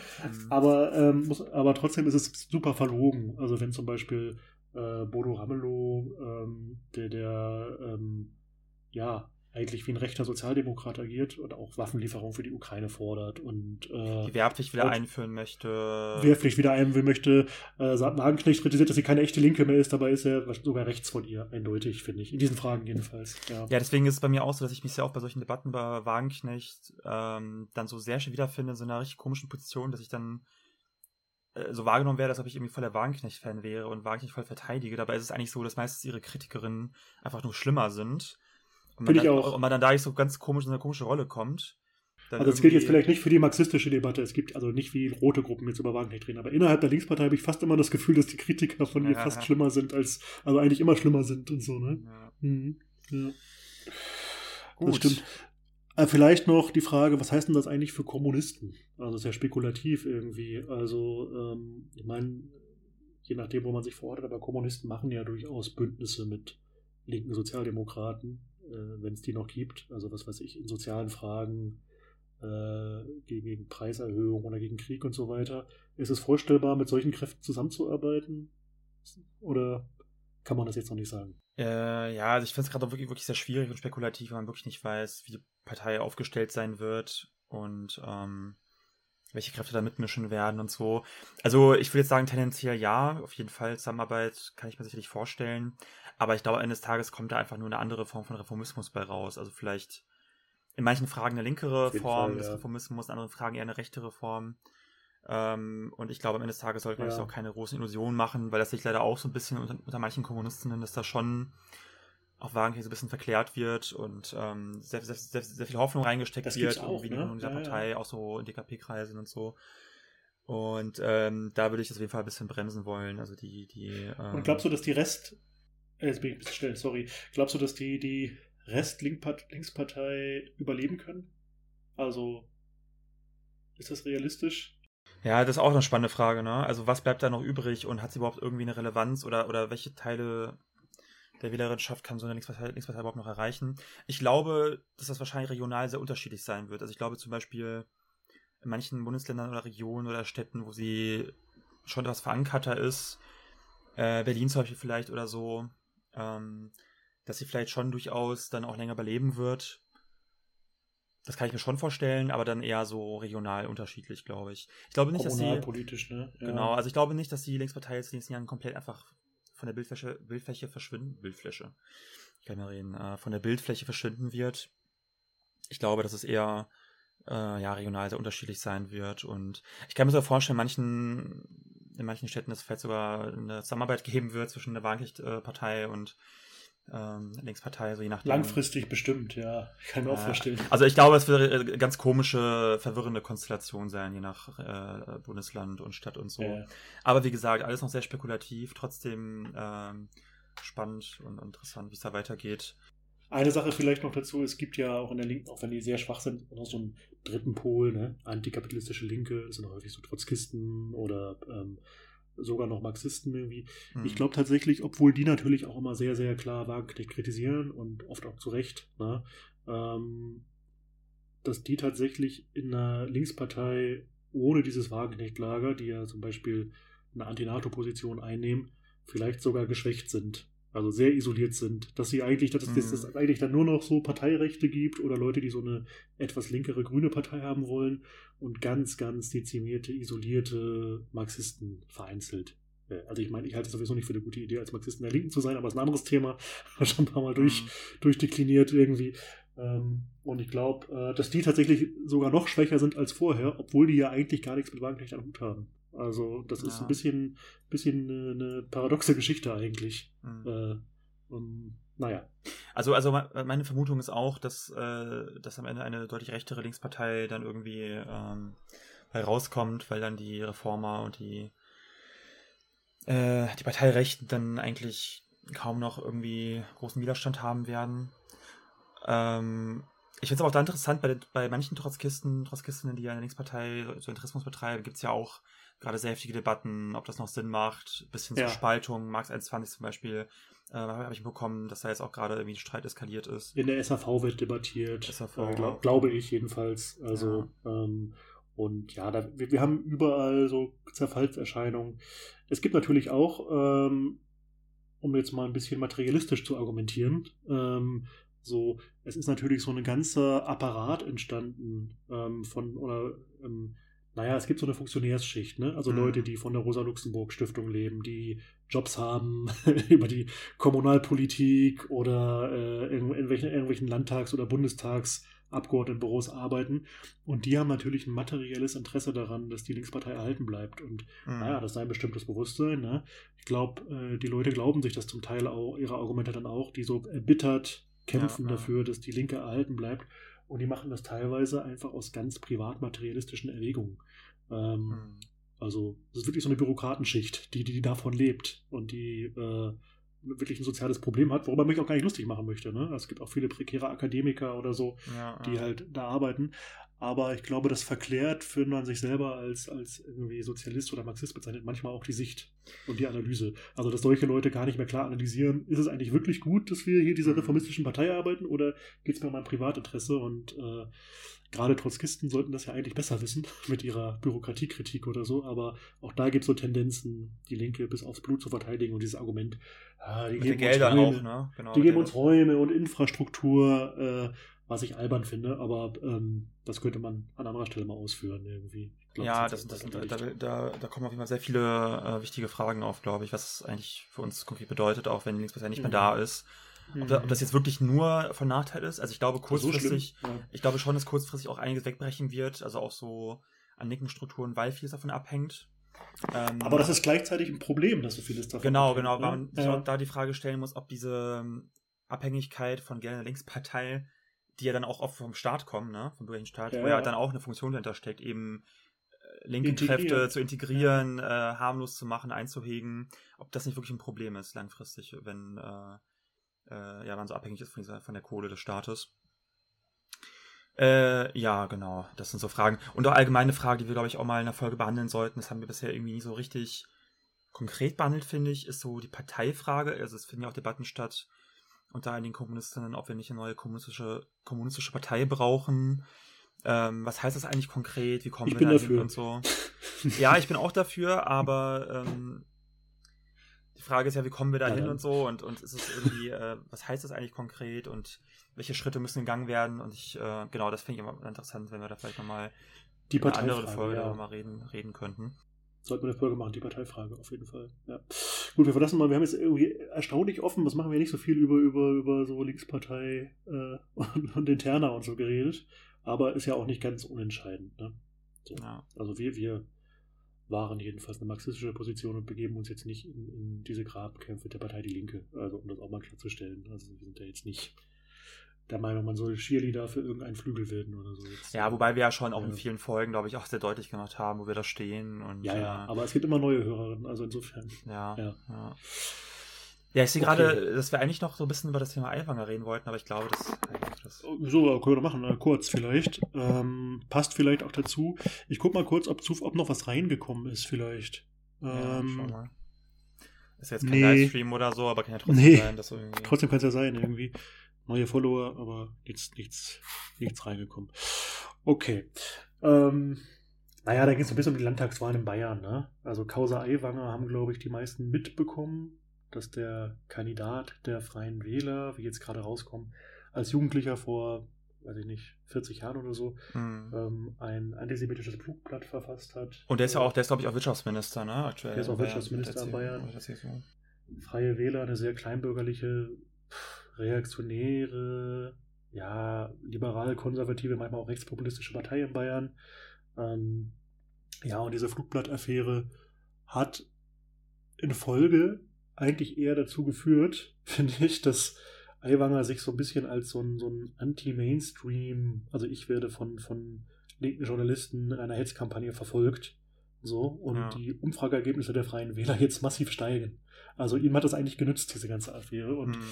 Aber, ähm, muss, aber trotzdem ist es super verlogen. Also, wenn zum Beispiel äh, Bodo Ramelow, ähm, der, der ähm, ja, eigentlich wie ein rechter Sozialdemokrat agiert und auch Waffenlieferungen für die Ukraine fordert und äh, die Wehrpflicht wieder einführen möchte. Wehrpflicht wieder einführen möchte. Äh, Wagenknecht kritisiert, dass sie keine echte Linke mehr ist, dabei ist er sogar rechts von ihr, eindeutig, finde ich. In diesen Fragen jedenfalls. Ja. ja, deswegen ist es bei mir auch so, dass ich mich sehr auch bei solchen Debatten bei Wagenknecht ähm, dann so sehr schön wiederfinde in so einer richtig komischen Position, dass ich dann äh, so wahrgenommen werde, als ob ich irgendwie voll der Wagenknecht-Fan wäre und Wagenknecht voll verteidige. Dabei ist es eigentlich so, dass meistens ihre Kritikerinnen einfach nur schlimmer sind und man, dann, und man dann da nicht so ganz komisch in eine komische Rolle kommt. also das gilt jetzt vielleicht nicht für die marxistische Debatte. Es gibt also nicht wie rote Gruppen jetzt über Wagenknecht reden, aber innerhalb der Linkspartei habe ich fast immer das Gefühl, dass die Kritiker von mir fast schlimmer sind als, also eigentlich immer schlimmer sind und so, ne? Ja. Mhm. ja. Gut. Das stimmt. Äh, vielleicht noch die Frage, was heißt denn das eigentlich für Kommunisten? Also sehr spekulativ irgendwie. Also, ähm, ich meine, je nachdem, wo man sich verortet, aber Kommunisten machen ja durchaus Bündnisse mit linken Sozialdemokraten, wenn es die noch gibt. Also was weiß ich, in sozialen Fragen äh, gegen, gegen Preiserhöhung oder gegen Krieg und so weiter. Ist es vorstellbar, mit solchen Kräften zusammenzuarbeiten? Oder kann man das jetzt noch nicht sagen? Äh, ja, also ich finde es gerade wirklich, wirklich sehr schwierig und spekulativ, wenn man wirklich nicht weiß, wie die Partei aufgestellt sein wird und ähm, welche Kräfte da mitmischen werden und so. Also ich würde jetzt sagen, tendenziell ja, auf jeden Fall Zusammenarbeit kann ich mir sicherlich vorstellen. Aber ich glaube, eines Tages kommt da einfach nur eine andere Form von Reformismus bei raus. Also vielleicht in manchen Fragen eine linkere Form Fall, des ja. Reformismus, in anderen Fragen eher eine rechtere Form. Ähm, und ich glaube, am Ende des Tages sollte man ja. sich auch keine großen Illusionen machen, weil das sich leider auch so ein bisschen unter, unter manchen Kommunistinnen, dass da schon auch Wagenknecht so ein bisschen verklärt wird und ähm, sehr, sehr, sehr, sehr, viel Hoffnung reingesteckt das wird auch, irgendwie ne? in dieser ja, Partei, ja. auch so in DKP-Kreisen und so. Und ähm, da würde ich das auf jeden Fall ein bisschen bremsen wollen. Also die, die. Ähm, und glaubst du, dass die Rest, äh, jetzt bin ich ein bisschen schnell, sorry, glaubst du, dass die, die Rest-Linkspartei überleben können? Also ist das realistisch? Ja, das ist auch eine spannende Frage, ne? Also was bleibt da noch übrig und hat sie überhaupt irgendwie eine Relevanz oder, oder welche Teile der Wählerschaft kann so eine Linkspartei, Linkspartei überhaupt noch erreichen? Ich glaube, dass das wahrscheinlich regional sehr unterschiedlich sein wird. Also ich glaube zum Beispiel in manchen Bundesländern oder Regionen oder Städten, wo sie schon etwas verankerter ist, äh, Berlin zum Beispiel vielleicht oder so, ähm, dass sie vielleicht schon durchaus dann auch länger überleben wird. Das kann ich mir schon vorstellen, aber dann eher so regional unterschiedlich, glaube ich. Ich glaube nicht, dass sie. politisch, ne? Ja. Genau, also ich glaube nicht, dass die Linkspartei jetzt in den nächsten Jahren komplett einfach von der Bildfläche, Bildfläche verschwinden. Bildfläche. Ich kann mal reden. Äh, von der Bildfläche verschwinden wird. Ich glaube, dass es eher äh, ja, regional sehr unterschiedlich sein wird. Und ich kann mir so vorstellen, manchen, in manchen Städten, dass es vielleicht sogar eine Zusammenarbeit geben wird zwischen der Wahlrechtpartei und ähm, Linkspartei, so je nachdem. Langfristig bestimmt, ja. Kann ich mir äh, auch vorstellen. Also ich glaube, es wird eine ganz komische, verwirrende Konstellation sein, je nach äh, Bundesland und Stadt und so. Ja. Aber wie gesagt, alles noch sehr spekulativ, trotzdem ähm, spannend und interessant, wie es da weitergeht. Eine Sache vielleicht noch dazu, es gibt ja auch in der Linken, auch wenn die sehr schwach sind, noch so einen dritten Pol, ne? antikapitalistische Linke, das sind häufig so Trotzkisten oder ähm, sogar noch Marxisten irgendwie. Mhm. Ich glaube tatsächlich, obwohl die natürlich auch immer sehr, sehr klar Wagenknecht kritisieren und oft auch zu Recht, ne, ähm, dass die tatsächlich in einer Linkspartei ohne dieses Wagenknecht-Lager, die ja zum Beispiel eine Anti-NATO-Position einnehmen, vielleicht sogar geschwächt sind also sehr isoliert sind, dass sie eigentlich, dass, mhm. dass es eigentlich dann nur noch so Parteirechte gibt oder Leute, die so eine etwas linkere grüne Partei haben wollen und ganz, ganz dezimierte, isolierte Marxisten vereinzelt. Äh, also ich meine, ich halte es sowieso nicht für eine gute Idee, als Marxisten der Linken zu sein, aber es ist ein anderes Thema, schon ein paar Mal durch, mhm. durchdekliniert irgendwie. Ähm, und ich glaube, äh, dass die tatsächlich sogar noch schwächer sind als vorher, obwohl die ja eigentlich gar nichts mit Wagenknecht am Hut haben. Also, das ja. ist ein bisschen, bisschen eine, eine paradoxe Geschichte eigentlich. Mhm. Äh, um, naja. Also, also meine Vermutung ist auch, dass, äh, dass am Ende eine deutlich rechtere Linkspartei dann irgendwie ähm, rauskommt, weil dann die Reformer und die, äh, die Parteirechten dann eigentlich kaum noch irgendwie großen Widerstand haben werden. Ähm, ich finde es aber auch da interessant, bei, bei manchen Trotzkisten, Trotzkistinnen, die ja in der Linkspartei so Interessmus betreiben, gibt es ja auch gerade sehr heftige Debatten, ob das noch Sinn macht, bis hin ja. zur Spaltung. Marx 21 zum Beispiel äh, habe ich bekommen, dass da jetzt auch gerade irgendwie ein Streit eskaliert ist. In der SAV wird debattiert, SAV, äh, glaub, glaube ich jedenfalls. Also ja. Ähm, und ja, da, wir, wir, haben überall so Zerfallserscheinungen. Es gibt natürlich auch, ähm, um jetzt mal ein bisschen materialistisch zu argumentieren, ähm, so, es ist natürlich so ein ganzer Apparat entstanden ähm, von, oder ähm, naja, es gibt so eine Funktionärsschicht, ne? Also mhm. Leute, die von der Rosa-Luxemburg-Stiftung leben, die Jobs haben über die Kommunalpolitik oder äh, in, in welchen, irgendwelchen Landtags- oder Bundestagsabgeordnetenbüros arbeiten. Und die haben natürlich ein materielles Interesse daran, dass die Linkspartei erhalten bleibt. Und mhm. naja, das sei ein bestimmtes Bewusstsein. Ne? Ich glaube, äh, die Leute glauben sich das zum Teil auch, ihre Argumente dann auch, die so erbittert kämpfen ja, ja. dafür, dass die Linke erhalten bleibt. Und die machen das teilweise einfach aus ganz privat materialistischen Erwägungen. Ähm, mhm. Also, es ist wirklich so eine Bürokratenschicht, die, die davon lebt und die äh, wirklich ein soziales Problem hat, worüber man mich auch gar nicht lustig machen möchte. Ne? Es gibt auch viele prekäre Akademiker oder so, ja, die ja. halt da arbeiten. Aber ich glaube, das verklärt, für man sich selber als, als irgendwie Sozialist oder Marxist bezeichnet, manchmal auch die Sicht und die Analyse. Also, dass solche Leute gar nicht mehr klar analysieren, ist es eigentlich wirklich gut, dass wir hier dieser mhm. reformistischen Partei arbeiten oder geht es mir um ein Privatinteresse? Und äh, gerade Trotzkisten sollten das ja eigentlich besser wissen mit ihrer Bürokratiekritik oder so. Aber auch da gibt es so Tendenzen, die Linke bis aufs Blut zu verteidigen und dieses Argument, ah, die, geben uns, Räume, auch, ne? genau, die geben uns Räume und Infrastruktur. Äh, was ich albern finde, aber ähm, das könnte man an anderer Stelle mal ausführen irgendwie. Glaub, ja, das, das, das da, da, da, kommen auf jeden Fall sehr viele äh, wichtige Fragen auf, glaube ich, was es eigentlich für uns konkret bedeutet, auch wenn die Linkspartei nicht mhm. mehr da ist. Ob, da, ob, das jetzt wirklich nur von Nachteil ist. Also ich glaube kurzfristig, so ja. ich glaube schon, dass kurzfristig auch einiges wegbrechen wird, also auch so an Nickenstrukturen, weil vieles davon abhängt. Ähm, aber das ist gleichzeitig ein Problem, dass so vieles davon Genau, abhängt, genau, weil man sich ja. auch da die Frage stellen muss, ob diese ähm, Abhängigkeit von gerne Linkspartei die ja dann auch oft vom Staat kommen, ne? vom bürgerlichen Staat, ja, wo ja dann auch eine Funktion dahinter steckt, eben äh, linke Kräfte zu integrieren, äh, harmlos zu machen, einzuhegen, ob das nicht wirklich ein Problem ist langfristig, wenn äh, äh, ja, man so abhängig ist von, dieser, von der Kohle des Staates. Äh, ja, genau, das sind so Fragen. Und auch allgemeine Fragen, die wir, glaube ich, auch mal in der Folge behandeln sollten, das haben wir bisher irgendwie nie so richtig konkret behandelt, finde ich, ist so die Parteifrage. Also es finden ja auch Debatten statt, unter einigen Kommunistinnen, ob wir nicht eine neue kommunistische, kommunistische Partei brauchen. Ähm, was heißt das eigentlich konkret? Wie kommen ich wir da hin und so? ja, ich bin auch dafür, aber ähm, die Frage ist ja, wie kommen wir da hin ja, und so und, und ist es irgendwie, äh, was heißt das eigentlich konkret und welche Schritte müssen in Gang werden und ich, äh, genau, das finde ich immer interessant, wenn wir da vielleicht nochmal die eine andere Folge ja. mal reden, reden könnten. Sollten wir eine Folge machen, die Parteifrage auf jeden Fall. Ja. Gut, wir verlassen mal, wir haben jetzt irgendwie erstaunlich offen, was machen wir nicht so viel über, über, über so Linkspartei äh, und, und Interna und so geredet. Aber ist ja auch nicht ganz unentscheidend. Ne? So. Ja. Also wir, wir waren jedenfalls eine marxistische Position und begeben uns jetzt nicht in, in diese Grabkämpfe der Partei Die Linke. Also um das auch mal klarzustellen. Also wir sind ja jetzt nicht der Meinung, man soll Cheerleader für irgendeinen Flügel werden oder so. Jetzt. Ja, wobei wir ja schon auch ja. in vielen Folgen, glaube ich, auch sehr deutlich gemacht haben, wo wir da stehen. Und, ja, ja, äh, aber es gibt immer neue Hörerinnen, also insofern. Ja, ja. ja. Ja, ich sehe okay. gerade, dass wir eigentlich noch so ein bisschen über das Thema Eiwanger reden wollten, aber ich glaube, das. das so, können wir machen, äh, kurz vielleicht. Ähm, passt vielleicht auch dazu. Ich gucke mal kurz, ob, ob noch was reingekommen ist, vielleicht. Ja, ähm, schau mal. Ist jetzt kein nee. Livestream oder so, aber kann ja trotzdem nee. sein, dass irgendwie. Trotzdem kann es ja sein, irgendwie neue Follower, aber nichts, nichts, nichts reingekommen. Okay. Ähm, naja, da geht es ein bisschen um die Landtagswahlen in Bayern. Ne? Also Causa Aiwanger haben, glaube ich, die meisten mitbekommen, dass der Kandidat der Freien Wähler, wie jetzt gerade rauskommt, als Jugendlicher vor, weiß ich nicht, 40 Jahren oder so, mhm. ähm, ein antisemitisches Flugblatt verfasst hat. Und der ist ja auch, der ist, glaube ich, auch Wirtschaftsminister, ne? Aktuell. Der ist auch Wirtschaftsminister in Bayern. Freie Wähler, eine sehr kleinbürgerliche reaktionäre, ja, liberal-konservative, manchmal auch rechtspopulistische Partei in Bayern. Ähm, ja, und diese Flugblattaffäre hat in Folge eigentlich eher dazu geführt, finde ich, dass Aiwanger sich so ein bisschen als so ein, so ein Anti-Mainstream, also ich werde von, von linken Journalisten in einer Hetzkampagne verfolgt. So, und ja. die Umfrageergebnisse der Freien Wähler jetzt massiv steigen. Also ihm hat das eigentlich genützt, diese ganze Affäre. Und mhm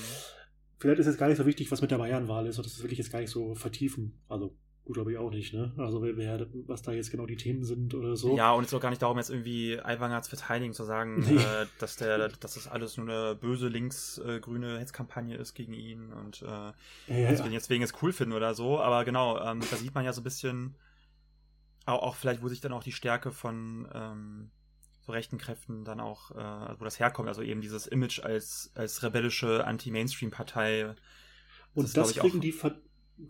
vielleicht ist jetzt gar nicht so wichtig, was mit der Bayernwahl ist, und das will ich jetzt gar nicht so vertiefen. Also gut, glaube ich auch nicht, ne? Also wer, wer, was da jetzt genau die Themen sind oder so. Ja, und es ist auch gar nicht darum, jetzt irgendwie Aiwanger zu verteidigen, zu sagen, nee. äh, dass der, dass das alles nur eine böse links-grüne Hetzkampagne ist gegen ihn und äh, ja, ja, dass wir ihn jetzt wegen es cool finden oder so. Aber genau, ähm, da sieht man ja so ein bisschen auch, auch vielleicht, wo sich dann auch die Stärke von ähm, rechten Kräften dann auch, äh, wo das herkommt, also eben dieses Image als, als rebellische Anti-Mainstream-Partei. Und das, das kriegen auch, die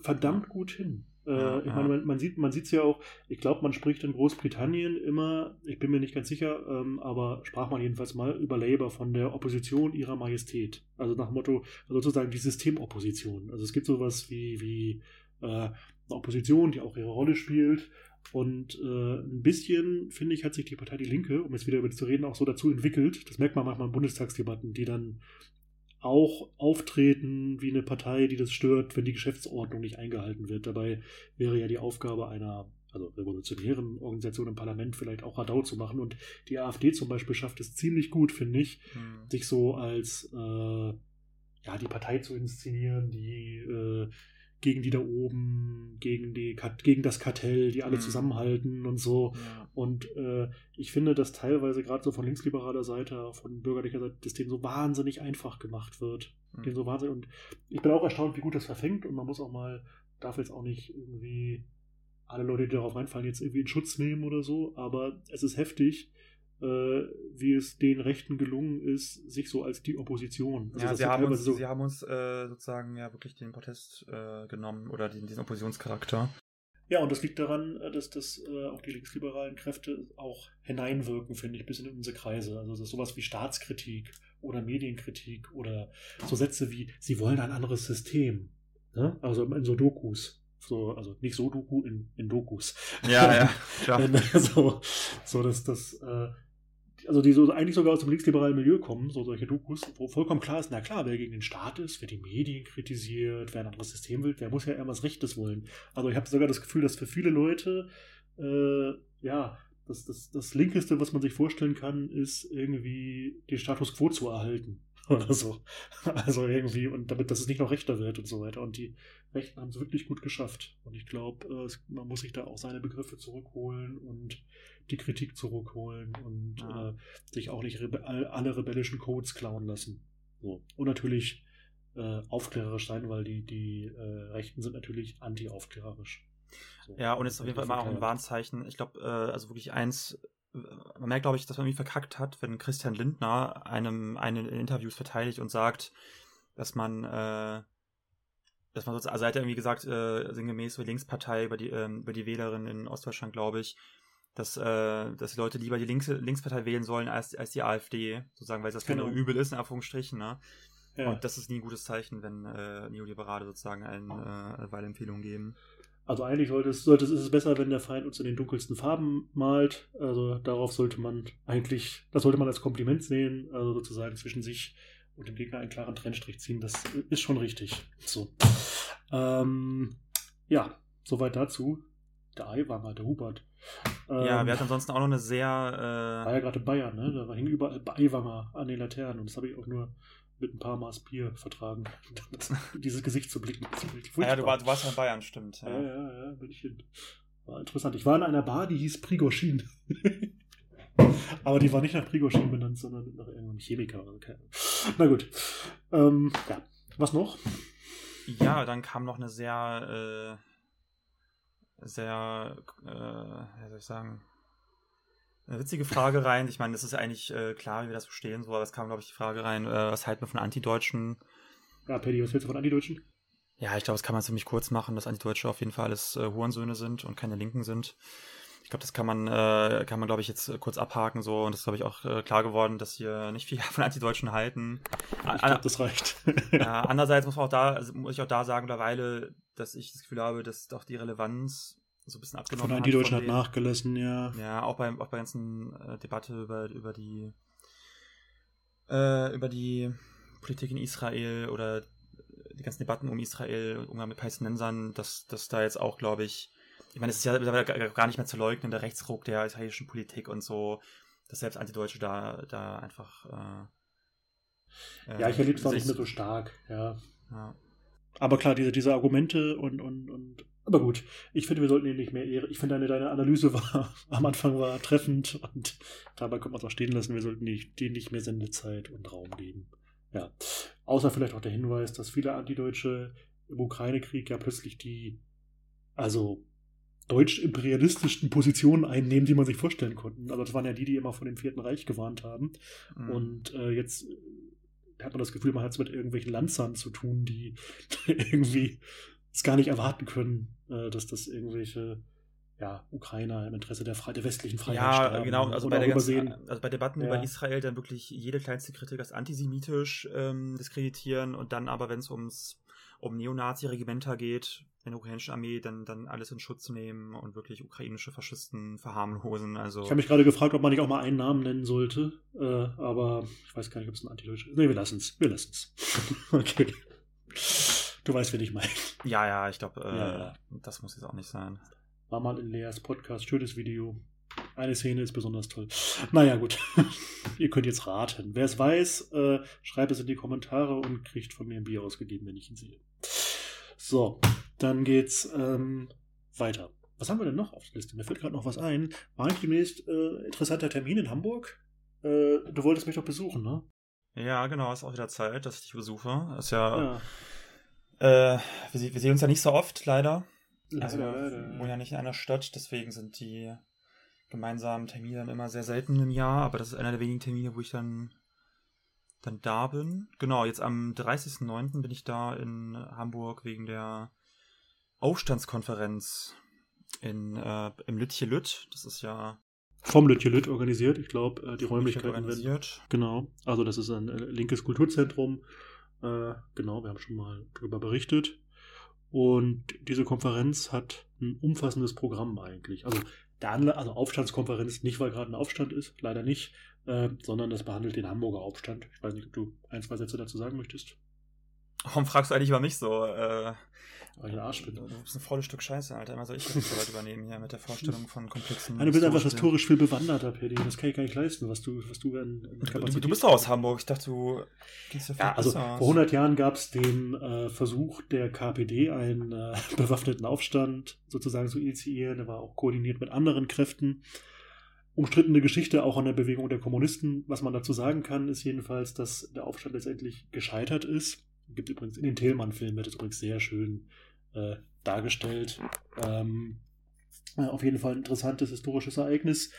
verdammt gut hin. Äh, ja, ich meine, man, man sieht man es ja auch, ich glaube, man spricht in Großbritannien immer, ich bin mir nicht ganz sicher, ähm, aber sprach man jedenfalls mal über Labour von der Opposition ihrer Majestät. Also nach dem Motto, sozusagen die Systemopposition. Also es gibt sowas wie, wie äh, eine Opposition, die auch ihre Rolle spielt und äh, ein bisschen, finde ich, hat sich die Partei Die Linke, um jetzt wieder über zu reden, auch so dazu entwickelt. Das merkt man manchmal in Bundestagsdebatten, die dann auch auftreten wie eine Partei, die das stört, wenn die Geschäftsordnung nicht eingehalten wird. Dabei wäre ja die Aufgabe einer also revolutionären Organisation im Parlament vielleicht auch Radau zu machen. Und die AfD zum Beispiel schafft es ziemlich gut, finde ich, hm. sich so als äh, ja, die Partei zu inszenieren, die äh, gegen die da oben, gegen, die, gegen das Kartell, die alle mhm. zusammenhalten und so. Ja. Und äh, ich finde, dass teilweise gerade so von linksliberaler Seite, von bürgerlicher Seite, das denen so wahnsinnig einfach gemacht wird. Mhm. Denen so wahnsinnig. Und ich bin auch erstaunt, wie gut das verfängt. Und man muss auch mal, darf jetzt auch nicht irgendwie alle Leute, die darauf reinfallen, jetzt irgendwie in Schutz nehmen oder so. Aber es ist heftig, wie es den Rechten gelungen ist, sich so als die Opposition. Also ja, sie haben, uns, so sie haben uns äh, sozusagen ja wirklich den Protest äh, genommen oder den, diesen Oppositionscharakter. Ja, und das liegt daran, äh, dass das äh, auch die linksliberalen Kräfte auch hineinwirken, finde ich, bis in unsere Kreise. Also das ist sowas wie Staatskritik oder Medienkritik oder so Sätze wie, sie wollen ein anderes System. Ne? Also in so Dokus. So, also nicht so Doku in, in Dokus. Ja, ja, klar. so, so dass das, äh, also die so eigentlich sogar aus dem linksliberalen Milieu kommen, so solche Dokus, wo vollkommen klar ist, na klar, wer gegen den Staat ist, wer die Medien kritisiert, wer ein anderes System will, der muss ja eher was Rechtes wollen. Also ich habe sogar das Gefühl, dass für viele Leute, äh, ja, das, das, das Linkeste, was man sich vorstellen kann, ist irgendwie den Status quo zu erhalten. Oder so. Also irgendwie, und damit, dass es nicht noch rechter wird und so weiter. Und die Rechten haben es wirklich gut geschafft. Und ich glaube, äh, man muss sich da auch seine Begriffe zurückholen und die Kritik zurückholen und ja. äh, sich auch nicht rebe alle rebellischen Codes klauen lassen. So. Und natürlich äh, aufklärerisch sein, weil die, die äh, Rechten sind natürlich anti-aufklärerisch. So. Ja, und es ist auf jeden Fall immer auch ein Warnzeichen. Ich glaube, äh, also wirklich eins, man merkt, glaube ich, dass man irgendwie verkackt hat, wenn Christian Lindner einem einen in Interviews verteidigt und sagt, dass man äh, dass man also er hat ja irgendwie gesagt, äh, sinngemäß so Linkspartei über die, ähm, über die Wählerin in Ostdeutschland, glaube ich, dass, äh, dass die Leute lieber die Links, Linkspartei wählen sollen als, als die AfD, sozusagen, weil das genau. keine Übel ist, in Anführungsstrichen, ne? Ja. Und das ist nie ein gutes Zeichen, wenn äh, Neoliberale sozusagen einen, äh, Wahlempfehlung geben. Also eigentlich sollte es, sollte es, ist es besser, wenn der Feind uns in den dunkelsten Farben malt. Also darauf sollte man eigentlich, das sollte man als Kompliment sehen, also sozusagen zwischen sich und dem Gegner einen klaren Trennstrich ziehen. Das ist schon richtig. So. Ähm, ja, soweit dazu. Der Eiwanger, der Hubert. Ähm, ja, wir hatten ansonsten auch noch eine sehr. Äh... War ja gerade in Bayern, ne? Da hingen überall Eiwanger an den Laternen und das habe ich auch nur mit ein paar Maß Bier vertragen. Dieses Gesicht zu blicken. Ah ja, du, war, du, warst ja in Bayern, stimmt. Ja. ja, ja, ja, bin ich hin. War interessant. Ich war in einer Bar, die hieß Prigoschin. Aber die war nicht nach Prigoschin benannt, sondern nach irgendeinem Chemiker. Okay. Na gut. Ähm, ja. Was noch? Ja, dann kam noch eine sehr, äh, sehr, äh, wie soll ich sagen, eine witzige Frage rein. Ich meine, das ist ja eigentlich äh, klar, wie wir das verstehen, so, aber es kam, glaube ich, die Frage rein, äh, was halten wir von Antideutschen? Ja, Paddy, was hältst du von Antideutschen? Ja, ich glaube, das kann man ziemlich kurz machen, dass Antideutsche auf jeden Fall alles äh, Hurensöhne sind und keine Linken sind. Ich glaube, das kann man, äh, kann man, glaube ich, jetzt kurz abhaken so und das ist, glaube ich, auch äh, klar geworden, dass wir nicht viel von Antideutschen halten. Ich glaube, das reicht. ja, andererseits muss man auch da, also muss ich auch da sagen, mittlerweile, dass ich das Gefühl habe, dass doch die Relevanz so ein bisschen abgenommen von hat. Von hat nachgelassen, ja. Ja, auch bei, auch bei ganzen äh, Debatte über, über die äh, über die Politik in Israel oder die ganzen Debatten um Israel, Umgang mit Palästinensern, dass, dass da jetzt auch, glaube ich, ich meine, es ist ja gar nicht mehr zu leugnen, der Rechtsruck der israelischen Politik und so, dass selbst Antideutsche da, da einfach. Äh, ja, ich erlebe es auch nicht mehr so stark, ja. ja. Aber klar, diese, diese Argumente und, und, und aber gut, ich finde, wir sollten ihn nicht mehr ehren. Ich finde, deine, deine Analyse war am Anfang war treffend und dabei könnte man es auch stehen lassen. Wir sollten denen nicht mehr Sendezeit und Raum geben. Ja. Außer vielleicht auch der Hinweis, dass viele Antideutsche im Ukraine-Krieg ja plötzlich die, also deutsch-imperialistischsten Positionen einnehmen, die man sich vorstellen konnte. Also das waren ja die, die immer von dem Vierten Reich gewarnt haben. Mhm. Und äh, jetzt hat man das Gefühl, man hat es mit irgendwelchen Lanzern zu tun, die irgendwie es gar nicht erwarten können, äh, dass das irgendwelche ja, Ukrainer im Interesse der, Fre der westlichen Freiheit Ja, sterben. genau. Also bei, ganzen, also bei Debatten ja. über Israel dann wirklich jede kleinste Kritik als antisemitisch ähm, diskreditieren und dann aber, wenn es ums um Neonazi-Regimenter geht, in der ukrainischen Armee dann, dann alles in Schutz nehmen und wirklich ukrainische Faschisten verharmlosen. Also ich habe mich gerade gefragt, ob man nicht auch mal einen Namen nennen sollte, äh, aber ich weiß gar nicht, ob es ein Antideutsch ist. Nee, wir lassen es. Wir lassen es. okay. Du weißt, wen ich meine. Ja, ja, ich glaube, äh, Ja, ja. das muss jetzt auch nicht sein. War mal in Leas Podcast, schönes Video. Eine Szene ist besonders toll. Naja, gut. Ihr könnt jetzt raten. Wer es weiß, äh, schreibt es in die Kommentare und kriegt von mir ein Bier ausgegeben, wenn ich ihn sehe. So, dann geht's ähm, weiter. Was haben wir denn noch auf der Liste? Mir fällt gerade noch was ein. War eigentlich demnächst äh, interessanter Termin in Hamburg? Äh, du wolltest mich doch besuchen, ne? Ja, genau, ist auch wieder Zeit, dass ich dich besuche. Ist ja, Ja. Äh, wir, wir sehen uns ja nicht so oft, leider. Also Leider, wir leider. wohnen ja nicht in einer Stadt, deswegen sind die gemeinsamen Termine dann immer sehr selten im Jahr, aber das ist einer der wenigen Termine, wo ich dann, dann da bin. Genau, jetzt am 30.09. bin ich da in Hamburg wegen der Aufstandskonferenz in, äh, im Lütje Lütt. Das ist ja Vom Lütjelüt organisiert. Ich glaube, äh, die Räumlichkeiten werden organisiert. Genau, also das ist ein äh, linkes Kulturzentrum. Äh, genau, wir haben schon mal darüber berichtet. Und diese Konferenz hat ein umfassendes Programm eigentlich. Also, der Anla also Aufstandskonferenz, nicht weil gerade ein Aufstand ist, leider nicht, äh, sondern das behandelt den Hamburger Aufstand. Ich weiß nicht, ob du ein, zwei Sätze dazu sagen möchtest. Warum fragst du eigentlich über mich so? Äh, Weil ich ein Arsch du bin. bist ein faules Stück Scheiße, Alter. Immer soll ich das so weit übernehmen hier mit der Vorstellung von komplexen. Nein, du bist einfach historisch viel bewanderter, Paddy. Das kann ich gar nicht leisten, was du, was du an, an Du, du bist doch aus Hamburg. Ich dachte, du gehst ja Ja, also vor aus. 100 Jahren gab es den äh, Versuch der KPD, einen äh, bewaffneten Aufstand sozusagen zu initiieren. Der war auch koordiniert mit anderen Kräften. Umstrittene Geschichte auch an der Bewegung der Kommunisten. Was man dazu sagen kann, ist jedenfalls, dass der Aufstand letztendlich gescheitert ist. Gibt übrigens in den Tillmann-Filmen wird es übrigens sehr schön äh, dargestellt. Ähm, äh, auf jeden Fall ein interessantes historisches Ereignis.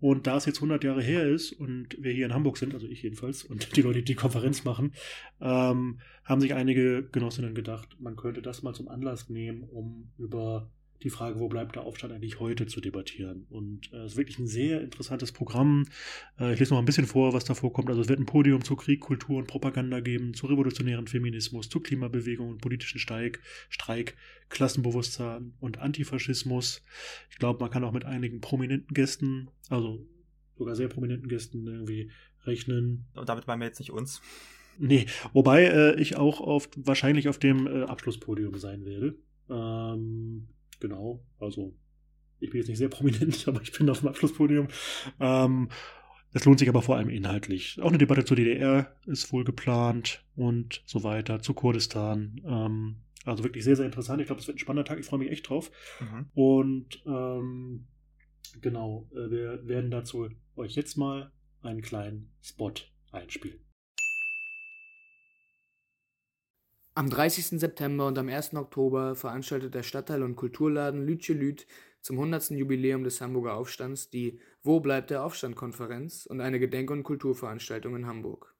Und da es jetzt 100 Jahre her ist und wir hier in Hamburg sind, also ich jedenfalls, und die Leute, die die Konferenz machen, ähm, haben sich einige Genossinnen gedacht, man könnte das mal zum Anlass nehmen, um über die Frage, wo bleibt der Aufstand eigentlich heute, zu debattieren. Und äh, es ist wirklich ein sehr interessantes Programm. Äh, ich lese noch ein bisschen vor, was da vorkommt. Also es wird ein Podium zu Krieg, Kultur und Propaganda geben, zu revolutionären Feminismus, zu Klimabewegung und politischen Streik, Streik, Klassenbewusstsein und Antifaschismus. Ich glaube, man kann auch mit einigen prominenten Gästen, also sogar sehr prominenten Gästen irgendwie rechnen. Und damit meinen wir jetzt nicht uns. Nee, wobei äh, ich auch auf, wahrscheinlich auf dem äh, Abschlusspodium sein werde. Ähm, genau, also ich bin jetzt nicht sehr prominent, aber ich bin auf dem Abschlusspodium. Ähm, es lohnt sich aber vor allem inhaltlich. Auch eine Debatte zur DDR ist wohl geplant und so weiter, zu Kurdistan. Ähm, also wirklich sehr, sehr interessant. Ich glaube, es wird ein spannender Tag. Ich freue mich echt drauf. Mhm. Und ähm, genau, äh, wir werden dazu euch jetzt mal einen kleinen Spot einspielen. Am 30. September und am 1. Oktober veranstaltet der Stadtteil- und Kulturladen Lütje Lüt zum 100. Jubiläum des Hamburger Aufstands die Wo bleibt der Aufstand-Konferenz und eine Gedenk- und Kulturveranstaltung in Hamburg.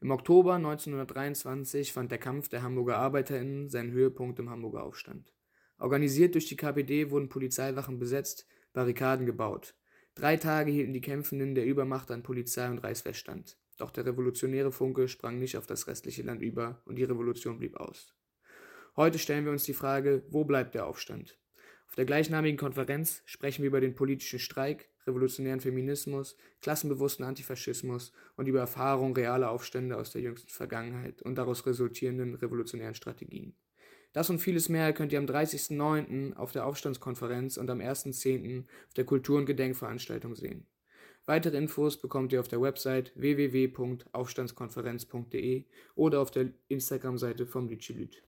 Im Oktober 1923 fand der Kampf der Hamburger ArbeiterInnen seinen Höhepunkt im Hamburger Aufstand. Organisiert durch die KPD wurden Polizeiwachen besetzt, Barrikaden gebaut. Drei Tage hielten die Kämpfenden der Übermacht an Polizei und Reichswehr stand. Doch der revolutionäre Funke sprang nicht auf das restliche Land über und die Revolution blieb aus. Heute stellen wir uns die Frage, wo bleibt der Aufstand? Auf der gleichnamigen Konferenz sprechen wir über den politischen Streik, revolutionären Feminismus, klassenbewussten Antifaschismus und über Erfahrung realer Aufstände aus der jüngsten Vergangenheit und daraus resultierenden revolutionären Strategien. Das und vieles mehr könnt ihr am 30.09. auf der Aufstandskonferenz und am 1.10. auf der Kultur- und Gedenkveranstaltung sehen. Weitere Infos bekommt ihr auf der Website www.aufstandskonferenz.de oder auf der Instagram-Seite vom Lütschelüt.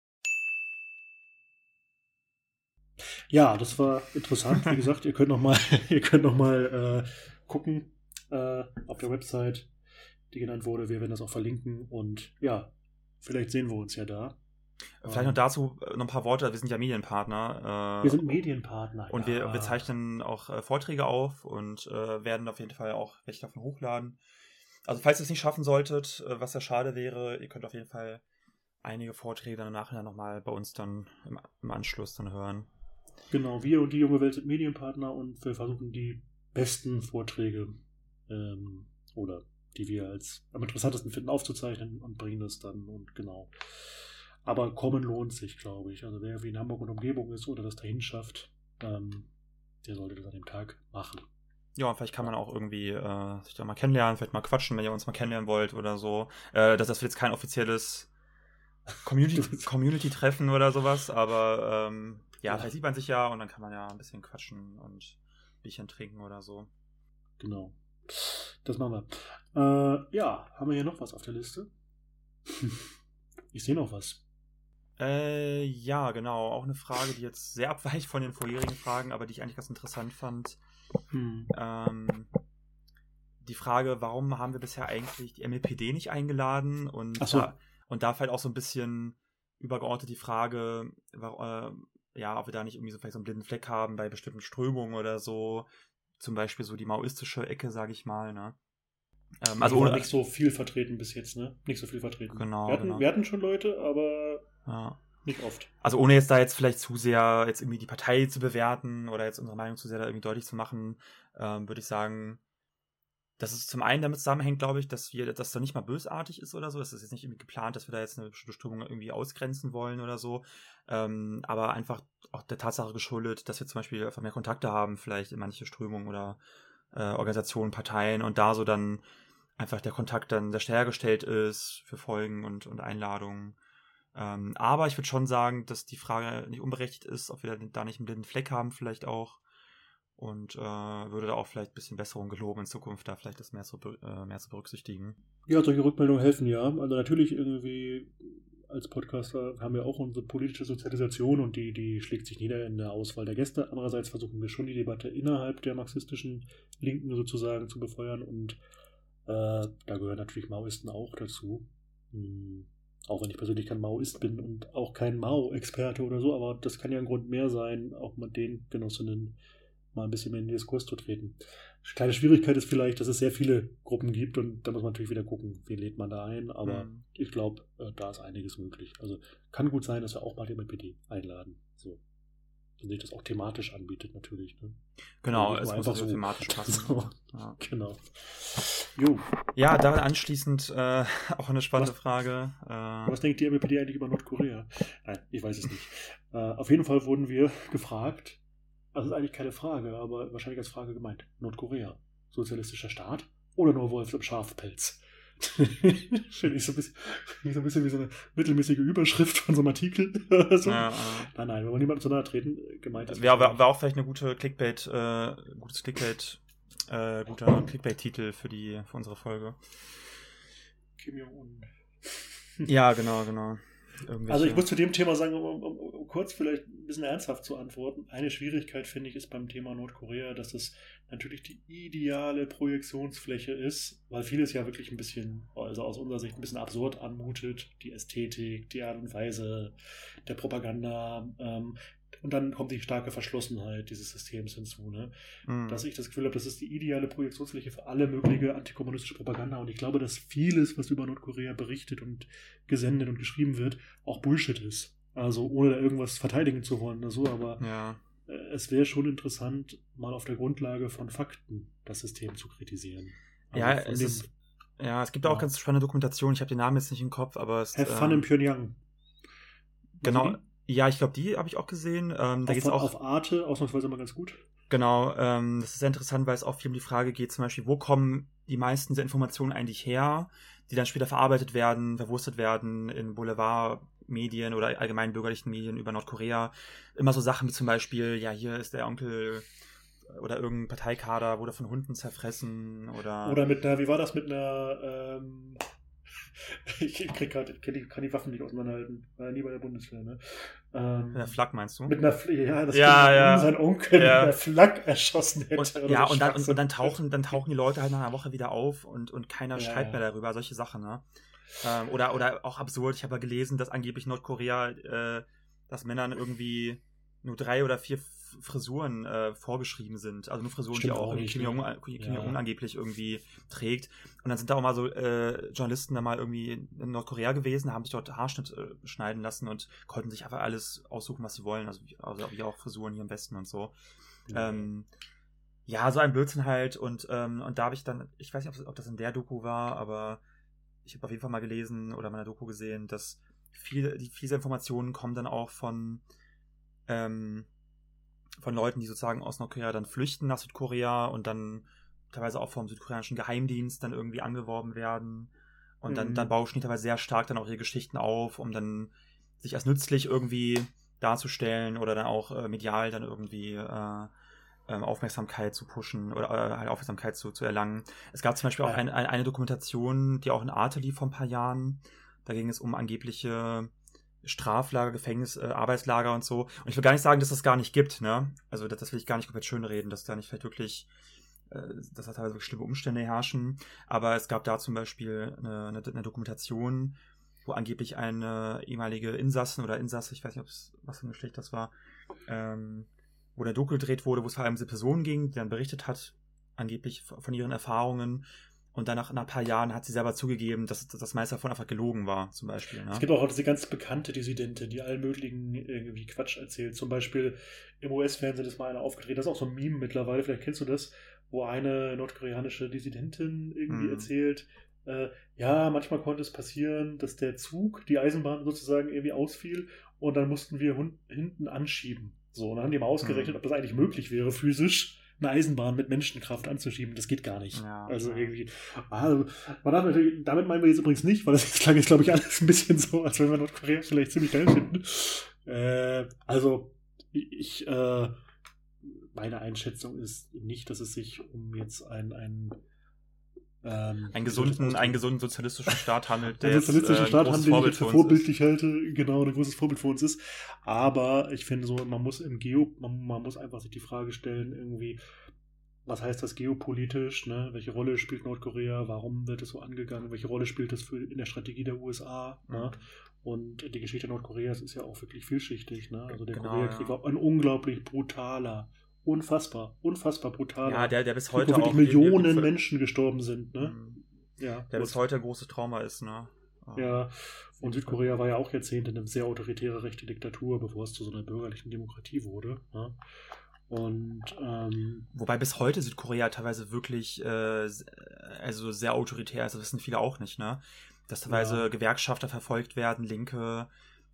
Ja, das war interessant. Wie gesagt, ihr könnt noch mal, ihr könnt noch äh, gucken äh, auf der Website, die genannt wurde. Wir werden das auch verlinken und ja, vielleicht sehen wir uns ja da. Vielleicht noch dazu äh, noch ein paar Worte. Wir sind ja Medienpartner. Äh, Wir sind Medienpartner. Und wir, ja. wir zeichnen auch äh, Vorträge auf und äh, werden auf jeden Fall auch welche davon hochladen. Also falls ihr es nicht schaffen solltet, äh, was ja schade wäre, ihr könnt auf jeden Fall einige Vorträge dann im Nachhinein nochmal bei uns dann im, im Anschluss dann hören. Genau, wir und die junge Welt sind Medienpartner und wir versuchen die besten Vorträge ähm, oder die wir als am interessantesten finden aufzuzeichnen und bringen das dann und genau. Aber kommen lohnt sich, glaube ich. Also wer wie in Hamburg und Umgebung ist oder das dahin schafft, ähm, der sollte das an dem Tag machen. Ja, und vielleicht kann man auch irgendwie äh, sich da mal kennenlernen, vielleicht mal quatschen, wenn ihr uns mal kennenlernen wollt oder so. Äh, das, das wird jetzt kein offizielles Community-Treffen Community oder sowas, aber ähm, ja, ja, vielleicht sieht man sich ja und dann kann man ja ein bisschen quatschen und Bierchen trinken oder so. Genau. Das machen wir. Äh, ja, haben wir hier noch was auf der Liste? ich sehe noch was. Äh, ja, genau. Auch eine Frage, die jetzt sehr abweicht von den vorherigen Fragen, aber die ich eigentlich ganz interessant fand. Hm. Ähm, die Frage, warum haben wir bisher eigentlich die MLPD nicht eingeladen? Und, so. da, und da fällt auch so ein bisschen übergeordnet die Frage, äh, ja, ob wir da nicht irgendwie so vielleicht so einen blinden Fleck haben bei bestimmten Strömungen oder so. Zum Beispiel so die maoistische Ecke, sage ich mal, ne? Ähm, also ohne, nicht so viel vertreten bis jetzt, ne? Nicht so viel vertreten. Genau. Wir hatten, genau. Wir hatten schon Leute, aber ja. nicht oft. Also ohne jetzt da jetzt vielleicht zu sehr jetzt irgendwie die Partei zu bewerten oder jetzt unsere Meinung zu sehr da irgendwie deutlich zu machen, ähm, würde ich sagen, dass es zum einen damit zusammenhängt, glaube ich, dass wir, dass da nicht mal bösartig ist oder so. Es ist jetzt nicht irgendwie geplant, dass wir da jetzt eine bestimmte Strömung irgendwie ausgrenzen wollen oder so. Ähm, aber einfach auch der Tatsache geschuldet, dass wir zum Beispiel einfach mehr Kontakte haben, vielleicht in manche Strömungen oder äh, Organisationen, Parteien und da so dann einfach der Kontakt dann sehr hergestellt ist für Folgen und, und Einladungen. Ähm, aber ich würde schon sagen, dass die Frage nicht unberechtigt ist, ob wir da nicht einen blinden Fleck haben, vielleicht auch und äh, würde da auch vielleicht ein bisschen Besserung geloben in Zukunft, da vielleicht das mehr zu, äh, mehr zu berücksichtigen. Ja, solche Rückmeldungen helfen ja. Also natürlich irgendwie als Podcaster haben wir auch unsere politische Sozialisation und die, die schlägt sich nieder in der Auswahl der Gäste. Andererseits versuchen wir schon die Debatte innerhalb der marxistischen Linken sozusagen zu befeuern und äh, da gehören natürlich Maoisten auch dazu. Hm, auch wenn ich persönlich kein Maoist bin und auch kein Mao-Experte oder so, aber das kann ja ein Grund mehr sein, auch mit den Genossinnen mal ein bisschen mehr in den Diskurs zu treten. Kleine Schwierigkeit ist vielleicht, dass es sehr viele Gruppen gibt und da muss man natürlich wieder gucken, wen lädt man da ein, aber mhm. ich glaube, äh, da ist einiges möglich. Also kann gut sein, dass wir auch mal den MPD einladen. So. Wenn sich das auch thematisch anbietet, natürlich. Ne? Genau, es muss also so thematisch passen. So. Ja. Genau. Jo. Ja, daran anschließend äh, auch eine spannende was, Frage. Äh, was denkt die MPD eigentlich über Nordkorea? Nein, ich weiß es nicht. Äh, auf jeden Fall wurden wir gefragt, das ist eigentlich keine Frage, aber wahrscheinlich als Frage gemeint. Nordkorea, sozialistischer Staat oder nur Wolf im Schafpelz? Finde ich so ein, bisschen, so ein bisschen wie so eine mittelmäßige Überschrift von so einem Artikel. so. ja, nein, nein, wenn man niemandem zu nahe treten, gemeint ist. Wäre wär, wär auch vielleicht eine gute Clickbait, äh, gutes Clickbait, äh, guter Clickbait-Titel für die, für unsere Folge. Kim Jong-un. ja, genau, genau. Also ich muss zu dem Thema sagen, um, um, um, kurz vielleicht ein bisschen ernsthaft zu antworten. Eine Schwierigkeit finde ich ist beim Thema Nordkorea, dass es natürlich die ideale Projektionsfläche ist, weil vieles ja wirklich ein bisschen, also aus unserer Sicht ein bisschen absurd anmutet. Die Ästhetik, die Art und Weise der Propaganda. Ähm, und dann kommt die starke Verschlossenheit dieses Systems hinzu, ne? Mhm. dass ich das Gefühl habe, das ist die ideale Projektionsfläche für alle mögliche antikommunistische Propaganda. Und ich glaube, dass vieles, was über Nordkorea berichtet und gesendet und geschrieben wird, auch Bullshit ist. Also ohne da irgendwas verteidigen zu wollen oder so, aber ja. Äh, es wäre schon interessant, mal auf der Grundlage von Fakten das System zu kritisieren. Also ja, es ist, ja, es gibt auch ganz spannende Dokumentation. Ich habe den Namen jetzt nicht im Kopf, aber es Have Fun ähm, in Pyongyang. Genau, ja, ich glaube, die habe ich auch gesehen. Ähm, da geht's auch auf Arte, ausnahmsweise immer ganz gut. Genau, ähm, das ist sehr interessant, weil es auch viel um die Frage geht, zum Beispiel, wo kommen die meisten dieser Informationen eigentlich her, die dann später verarbeitet werden, verwurstet werden in Boulevardmedien oder allgemein bürgerlichen Medien über Nordkorea. Immer so Sachen wie zum Beispiel, ja, hier ist der Onkel oder irgendein Parteikader wurde von Hunden zerfressen oder. Oder mit einer, wie war das mit einer ähm, ich krieg grad, kann, die, kann die Waffen nicht auseinanderhalten. War nie bei der Bundeswehr, ne? Ähm, der Flak meinst du? Mit einer, ja, das ja, ja. sein Onkel ja. mit einer Flak erschossen hätte. Und, ja, und dann, und, und, dann tauchen, dann tauchen die Leute halt nach einer Woche wieder auf und, und keiner ja, schreibt mehr darüber, solche Sachen, ne? Ähm, oder, oder auch absurd, ich habe ja gelesen, dass angeblich Nordkorea, äh, dass Männern irgendwie nur drei oder vier Frisuren äh, vorgeschrieben sind. Also nur Frisuren, Stimmt die auch, auch nicht, Kim Jong-un ja. angeblich irgendwie trägt. Und dann sind da auch mal so äh, Journalisten da mal irgendwie in Nordkorea gewesen, haben sich dort Haarschnitt äh, schneiden lassen und konnten sich einfach alles aussuchen, was sie wollen. Also, also wie auch Frisuren hier im Westen und so. Ja. Ähm, ja, so ein Blödsinn halt. Und, ähm, und da habe ich dann, ich weiß nicht, ob, ob das in der Doku war, aber ich habe auf jeden Fall mal gelesen oder in meiner Doku gesehen, dass viele, die, viele Informationen kommen dann auch von, ähm, von Leuten, die sozusagen aus Nordkorea dann flüchten nach Südkorea und dann teilweise auch vom südkoreanischen Geheimdienst dann irgendwie angeworben werden. Und dann, Mhm. dann bauschen die teilweise sehr stark dann auch ihre Geschichten auf, um dann sich als nützlich irgendwie darzustellen oder dann auch äh, medial dann irgendwie äh, ähm, Aufmerksamkeit zu pushen oder äh, halt Aufmerksamkeit zu, zu erlangen. Es gab zum Beispiel auch ein, ein, eine Dokumentation, die auch in Arte lief vor ein paar Jahren. Da ging es um angebliche Straflager, Gefängnis, äh, Arbeitslager und so. Und ich will gar nicht sagen, dass das gar nicht gibt, ne? Also das, das will ich gar nicht komplett schönreden, dass da nicht vielleicht wirklich, äh, dass da teilweise schlimme Umstände herrschen. Aber es gab da zum Beispiel eine, eine, eine Dokumentation, wo angeblich eine ehemalige Insassin oder Insasse, ich weiß nicht, was für ein Geschlecht das war, ähm, wo der Doku gedreht wurde, wo es vor allem diese Person ging, die dann berichtet hat, angeblich von ihren Erfahrungen. Und danach, nach ein paar Jahren, hat sie selber zugegeben, dass das meiste davon einfach gelogen war, zum Beispiel. Ne? Es gibt auch diese ganz bekannte Dissidentin, die allen möglichen irgendwie Quatsch erzählt. Zum Beispiel im US-Fernsehen ist mal einer aufgetreten, das ist auch so ein Meme mittlerweile, vielleicht kennst du das, wo eine nordkoreanische Dissidentin irgendwie Mhm. erzählt, äh, ja, manchmal konnte es passieren, dass der Zug, die Eisenbahn sozusagen irgendwie ausfiel und dann mussten wir hinten anschieben. So, und dann haben die mal ausgerechnet, Mhm. ob das eigentlich möglich wäre, physisch eine Eisenbahn mit Menschenkraft anzuschieben. Das geht gar nicht. Ja, also irgendwie. Also, man darf natürlich, damit meinen wir jetzt übrigens nicht, weil das jetzt klang jetzt, glaube ich, alles ein bisschen so, als wenn wir Nordkorea vielleicht ziemlich geil finden. Äh, also, ich, äh, meine Einschätzung ist nicht, dass es sich um jetzt ein, ein ähm, einen gesunden, einen gesunden sozialistischen Staat handelt, der äh, ein Staat großes haben, den ich für uns ist. vorbildlich halte, genau, ein großes Vorbild für uns ist. Aber ich finde so, man muss im Geo, man, man muss einfach sich die Frage stellen, irgendwie, was heißt das geopolitisch, ne? Welche Rolle spielt Nordkorea? Warum wird es so angegangen? Welche Rolle spielt es für, in der Strategie der USA? Ne? Und die Geschichte Nordkoreas ist ja auch wirklich vielschichtig, ne? Also der Genau, Koreakrieg ja. war ein unglaublich brutaler, unfassbar, unfassbar brutaler. Ja, der, der bis wo heute wirklich auch Millionen Menschen gestorben sind, ne? Mhm. Ja. Der bis heute ein großes Trauma ist, ne? ja, und Südkorea war ja auch Jahrzehnte eine sehr autoritäre rechte Diktatur, bevor es zu so einer bürgerlichen Demokratie wurde. Ne? Und ähm, Wobei bis heute Südkorea teilweise wirklich äh, also sehr autoritär ist, das wissen viele auch nicht, ne? Dass teilweise Ja. Gewerkschafter verfolgt werden, Linke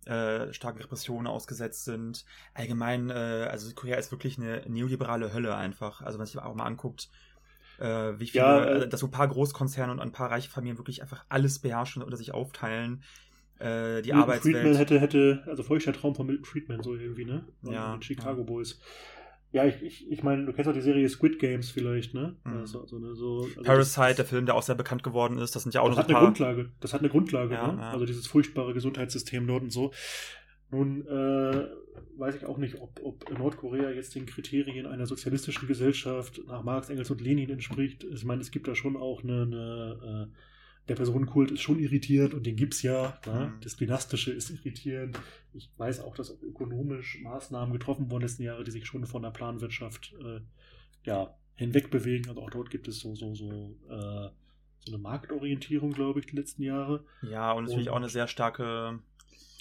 äh, starken Repressionen ausgesetzt sind. Allgemein, äh, also Südkorea ist wirklich eine neoliberale Hölle einfach. Also wenn man sich auch mal anguckt, äh, wie viele, Ja, äh, äh, dass so ein paar Großkonzerne und ein paar reiche Familien wirklich einfach alles beherrschen und unter sich aufteilen. Äh, die Milton Arbeitswelt. Friedman hätte, hätte, also feuchter Traum von Milton Friedman, so irgendwie, ne? Ja, den Chicago ja. Boys. Ja, ich, ich, ich meine, du kennst auch die Serie Squid Games vielleicht, ne? Mhm. Also, so, ne so, also Parasite, das- der Film, der auch sehr bekannt geworden ist, das sind ja auch das noch hat ein paar. Grundlage. Das hat eine Grundlage, Ja, ne? ja. Also dieses furchtbare Gesundheitssystem dort und so. Nun äh, weiß ich auch nicht, ob, ob Nordkorea jetzt den Kriterien einer sozialistischen Gesellschaft nach Marx, Engels und Lenin entspricht. Ich meine, es gibt da schon auch eine, eine äh, der Personenkult ist schon irritierend und den gibt's ja. Ne? Mhm. Das Dynastische ist irritierend. Ich weiß auch, dass ökonomisch Maßnahmen getroffen wurden letzten Jahre, die sich schon von der Planwirtschaft äh, ja, hinwegbewegen. Also auch dort gibt es so, so, so, äh, so eine Marktorientierung, glaube ich, die letzten Jahre. Ja, und natürlich auch eine sehr starke,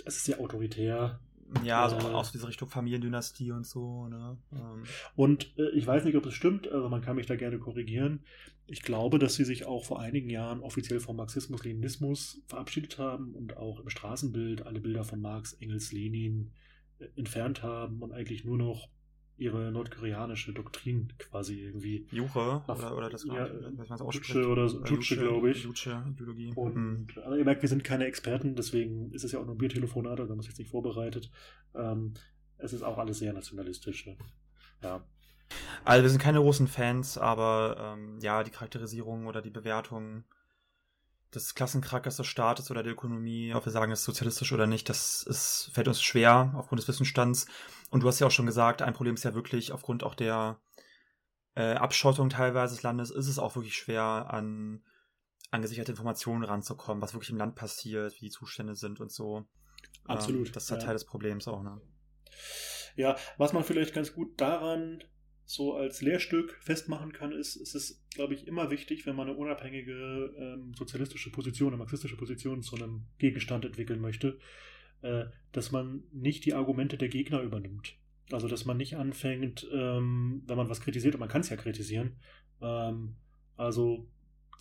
Es ist sehr autoritär. Ja, so Äh. auch so diese Richtung Familiendynastie und so, ne? Ähm, Und äh, ich weiß nicht, ob es stimmt, also man kann mich da gerne korrigieren. Ich glaube, dass sie sich auch vor einigen Jahren offiziell vom Marxismus-Leninismus verabschiedet haben und auch im Straßenbild alle Bilder von Marx, Engels, Lenin äh, entfernt haben und eigentlich nur noch ihre nordkoreanische Doktrin quasi irgendwie Juche oder, oder das ja, was man Juche ausspricht. oder so- Äh, Juche, glaube ich. Juche, Ideologie. Mhm. Und also ihr merkt, wir sind keine Experten, deswegen ist es ja auch nur ein Biertelefonat, also wir haben uns jetzt nicht vorbereitet. Ähm, es ist auch alles sehr nationalistisch. Ne? Ja. Also wir sind keine großen Fans, aber ähm, ja, die Charakterisierung oder die Bewertung des Klassencharakters des Staates oder der Ökonomie, ob wir sagen, es ist sozialistisch oder nicht, das ist, fällt uns schwer aufgrund des Wissensstands. Und du hast ja auch schon gesagt, ein Problem ist ja wirklich aufgrund auch der äh, Abschottung teilweise des Landes, ist es auch wirklich schwer, an, an gesicherte Informationen ranzukommen, was wirklich im Land passiert, wie die Zustände sind und so. Absolut, Ähm, das ist ja. Teil des Problems auch, ne? Ja, was man vielleicht ganz gut daran so als Lehrstück festmachen kann, ist, es ist, glaube ich, immer wichtig, wenn man eine unabhängige ähm, sozialistische Position, eine marxistische Position zu einem Gegenstand entwickeln möchte, äh, dass man nicht die Argumente der Gegner übernimmt. Also, dass man nicht anfängt, ähm, wenn man was kritisiert, und man kann es ja kritisieren, ähm, also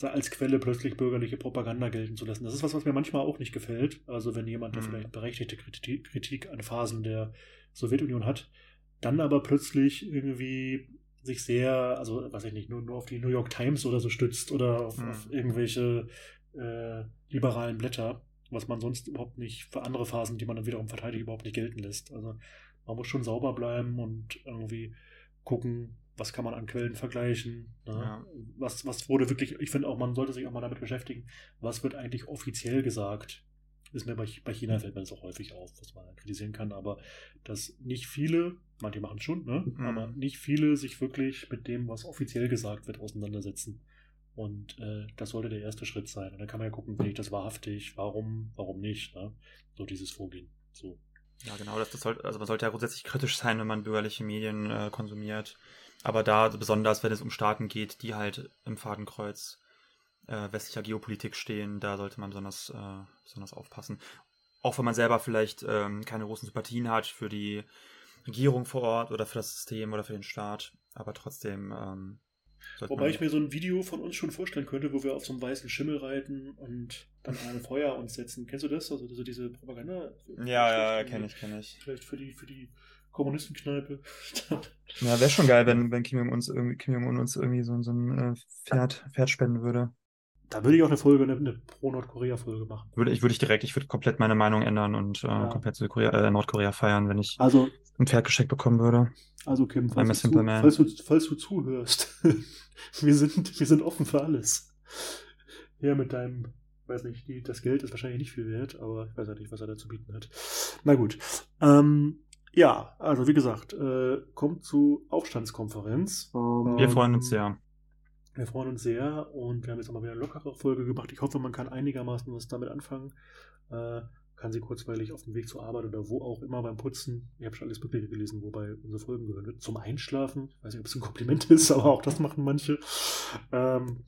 als Quelle plötzlich bürgerliche Propaganda gelten zu lassen. Das ist was, was mir manchmal auch nicht gefällt. Also wenn jemand, mhm. vielleicht berechtigte Kritik an Phasen der Sowjetunion hat, dann aber plötzlich irgendwie sich sehr, also weiß ich nicht, nur, nur auf die New York Times oder so stützt oder auf, mhm. auf irgendwelche äh, liberalen Blätter, was man sonst überhaupt nicht für andere Phasen, die man dann wiederum verteidigt, überhaupt nicht gelten lässt. Also man muss schon sauber bleiben und irgendwie gucken, was kann man an Quellen vergleichen, ne? ja. was, was wurde wirklich, ich finde auch, man sollte sich auch mal damit beschäftigen, was wird eigentlich offiziell gesagt. Ist mir bei, bei China fällt mir das auch häufig auf, was man kritisieren kann, aber dass nicht viele, manche machen es schon, ne? Mhm. aber nicht viele sich wirklich mit dem, was offiziell gesagt wird, auseinandersetzen. Und äh, das sollte der erste Schritt sein. Und dann kann man ja gucken, bin ich das wahrhaftig, warum, warum nicht, ne? So dieses Vorgehen. So. Ja, genau, das, das sollte, also man sollte ja grundsätzlich kritisch sein, wenn man bürgerliche Medien äh, konsumiert. Aber da besonders, wenn es um Staaten geht, die halt im Fadenkreuz äh, westlicher Geopolitik stehen, da sollte man besonders, äh, besonders aufpassen. Auch wenn man selber vielleicht ähm, keine großen Sympathien hat für die Regierung vor Ort oder für das System oder für den Staat, aber trotzdem ähm, Wobei ich mir so ein Video von uns schon vorstellen könnte, wo wir auf so einem weißen Schimmel reiten und dann an ein Feuer uns setzen. Kennst du das? Also, also diese Propaganda? Ja, ja, kenne ich, kenne ich. Vielleicht für die, für die Kommunistenkneipe. ja, wäre schon geil, wenn, wenn Kim Jong-un uns irgendwie, Kim Jong uns irgendwie so, so ein äh, Pferd, Pferd spenden würde. Da würde ich auch eine Folge, eine, eine Pro-Nordkorea-Folge machen. Würde ich, würde ich direkt, ich würde komplett meine Meinung ändern und äh, ja. komplett Südkorea, äh, Nordkorea feiern, wenn ich also, ein Pferd geschenkt bekommen würde. Also Kim, falls, du, zu, falls, du, falls du zuhörst, wir, sind, wir sind offen für alles. Ja, mit deinem, weiß nicht, die, das Geld ist wahrscheinlich nicht viel wert, aber ich weiß ja nicht, was er da zu bieten hat. Na gut. Ähm, ja, also wie gesagt, äh, kommt zu Aufstandskonferenz. Wir freuen uns sehr. Wir freuen uns sehr und wir haben jetzt auch mal wieder eine lockere Folge gemacht. Ich hoffe, man kann einigermaßen was damit anfangen. Äh, kann sie kurzweilig auf dem Weg zur Arbeit oder wo auch immer beim Putzen. Ich habe schon alles Mögliche gelesen, wobei unsere Folgen gehören wird. Zum Einschlafen. Ich weiß nicht, ob es ein Kompliment ist, aber auch das machen manche. Ähm,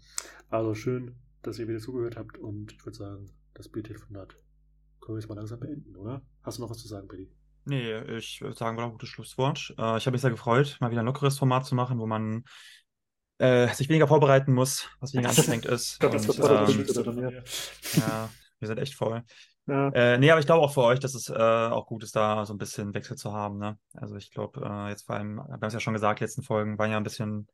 also schön, dass ihr wieder zugehört habt und ich würde sagen, das B-Telefonat können wir jetzt mal langsam beenden, oder? Hast du noch was zu sagen, Betty? Nee, ich würde sagen, war ein gutes Schlusswort. Äh, ich habe mich sehr gefreut, mal wieder ein lockeres Format zu machen, wo man äh, sich weniger vorbereiten muss, was weniger anstrengend ist. ich glaube, das wird ähm, ja. ja, wir sind echt voll. Ja. Äh, nee, aber ich glaube auch für euch, dass es äh, auch gut ist, da so ein bisschen Wechsel zu haben. Ne? Also ich glaube, äh, jetzt vor allem, wir haben es ja schon gesagt, die letzten Folgen waren ja ein bisschen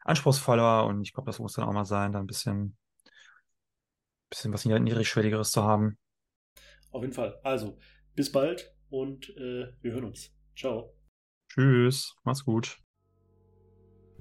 anspruchsvoller und ich glaube, das muss dann auch mal sein, da ein bisschen, bisschen was niedrigschwelligeres zu haben. Auf jeden Fall. Also, bis bald und äh, wir hören uns. Ciao. Tschüss, mach's gut.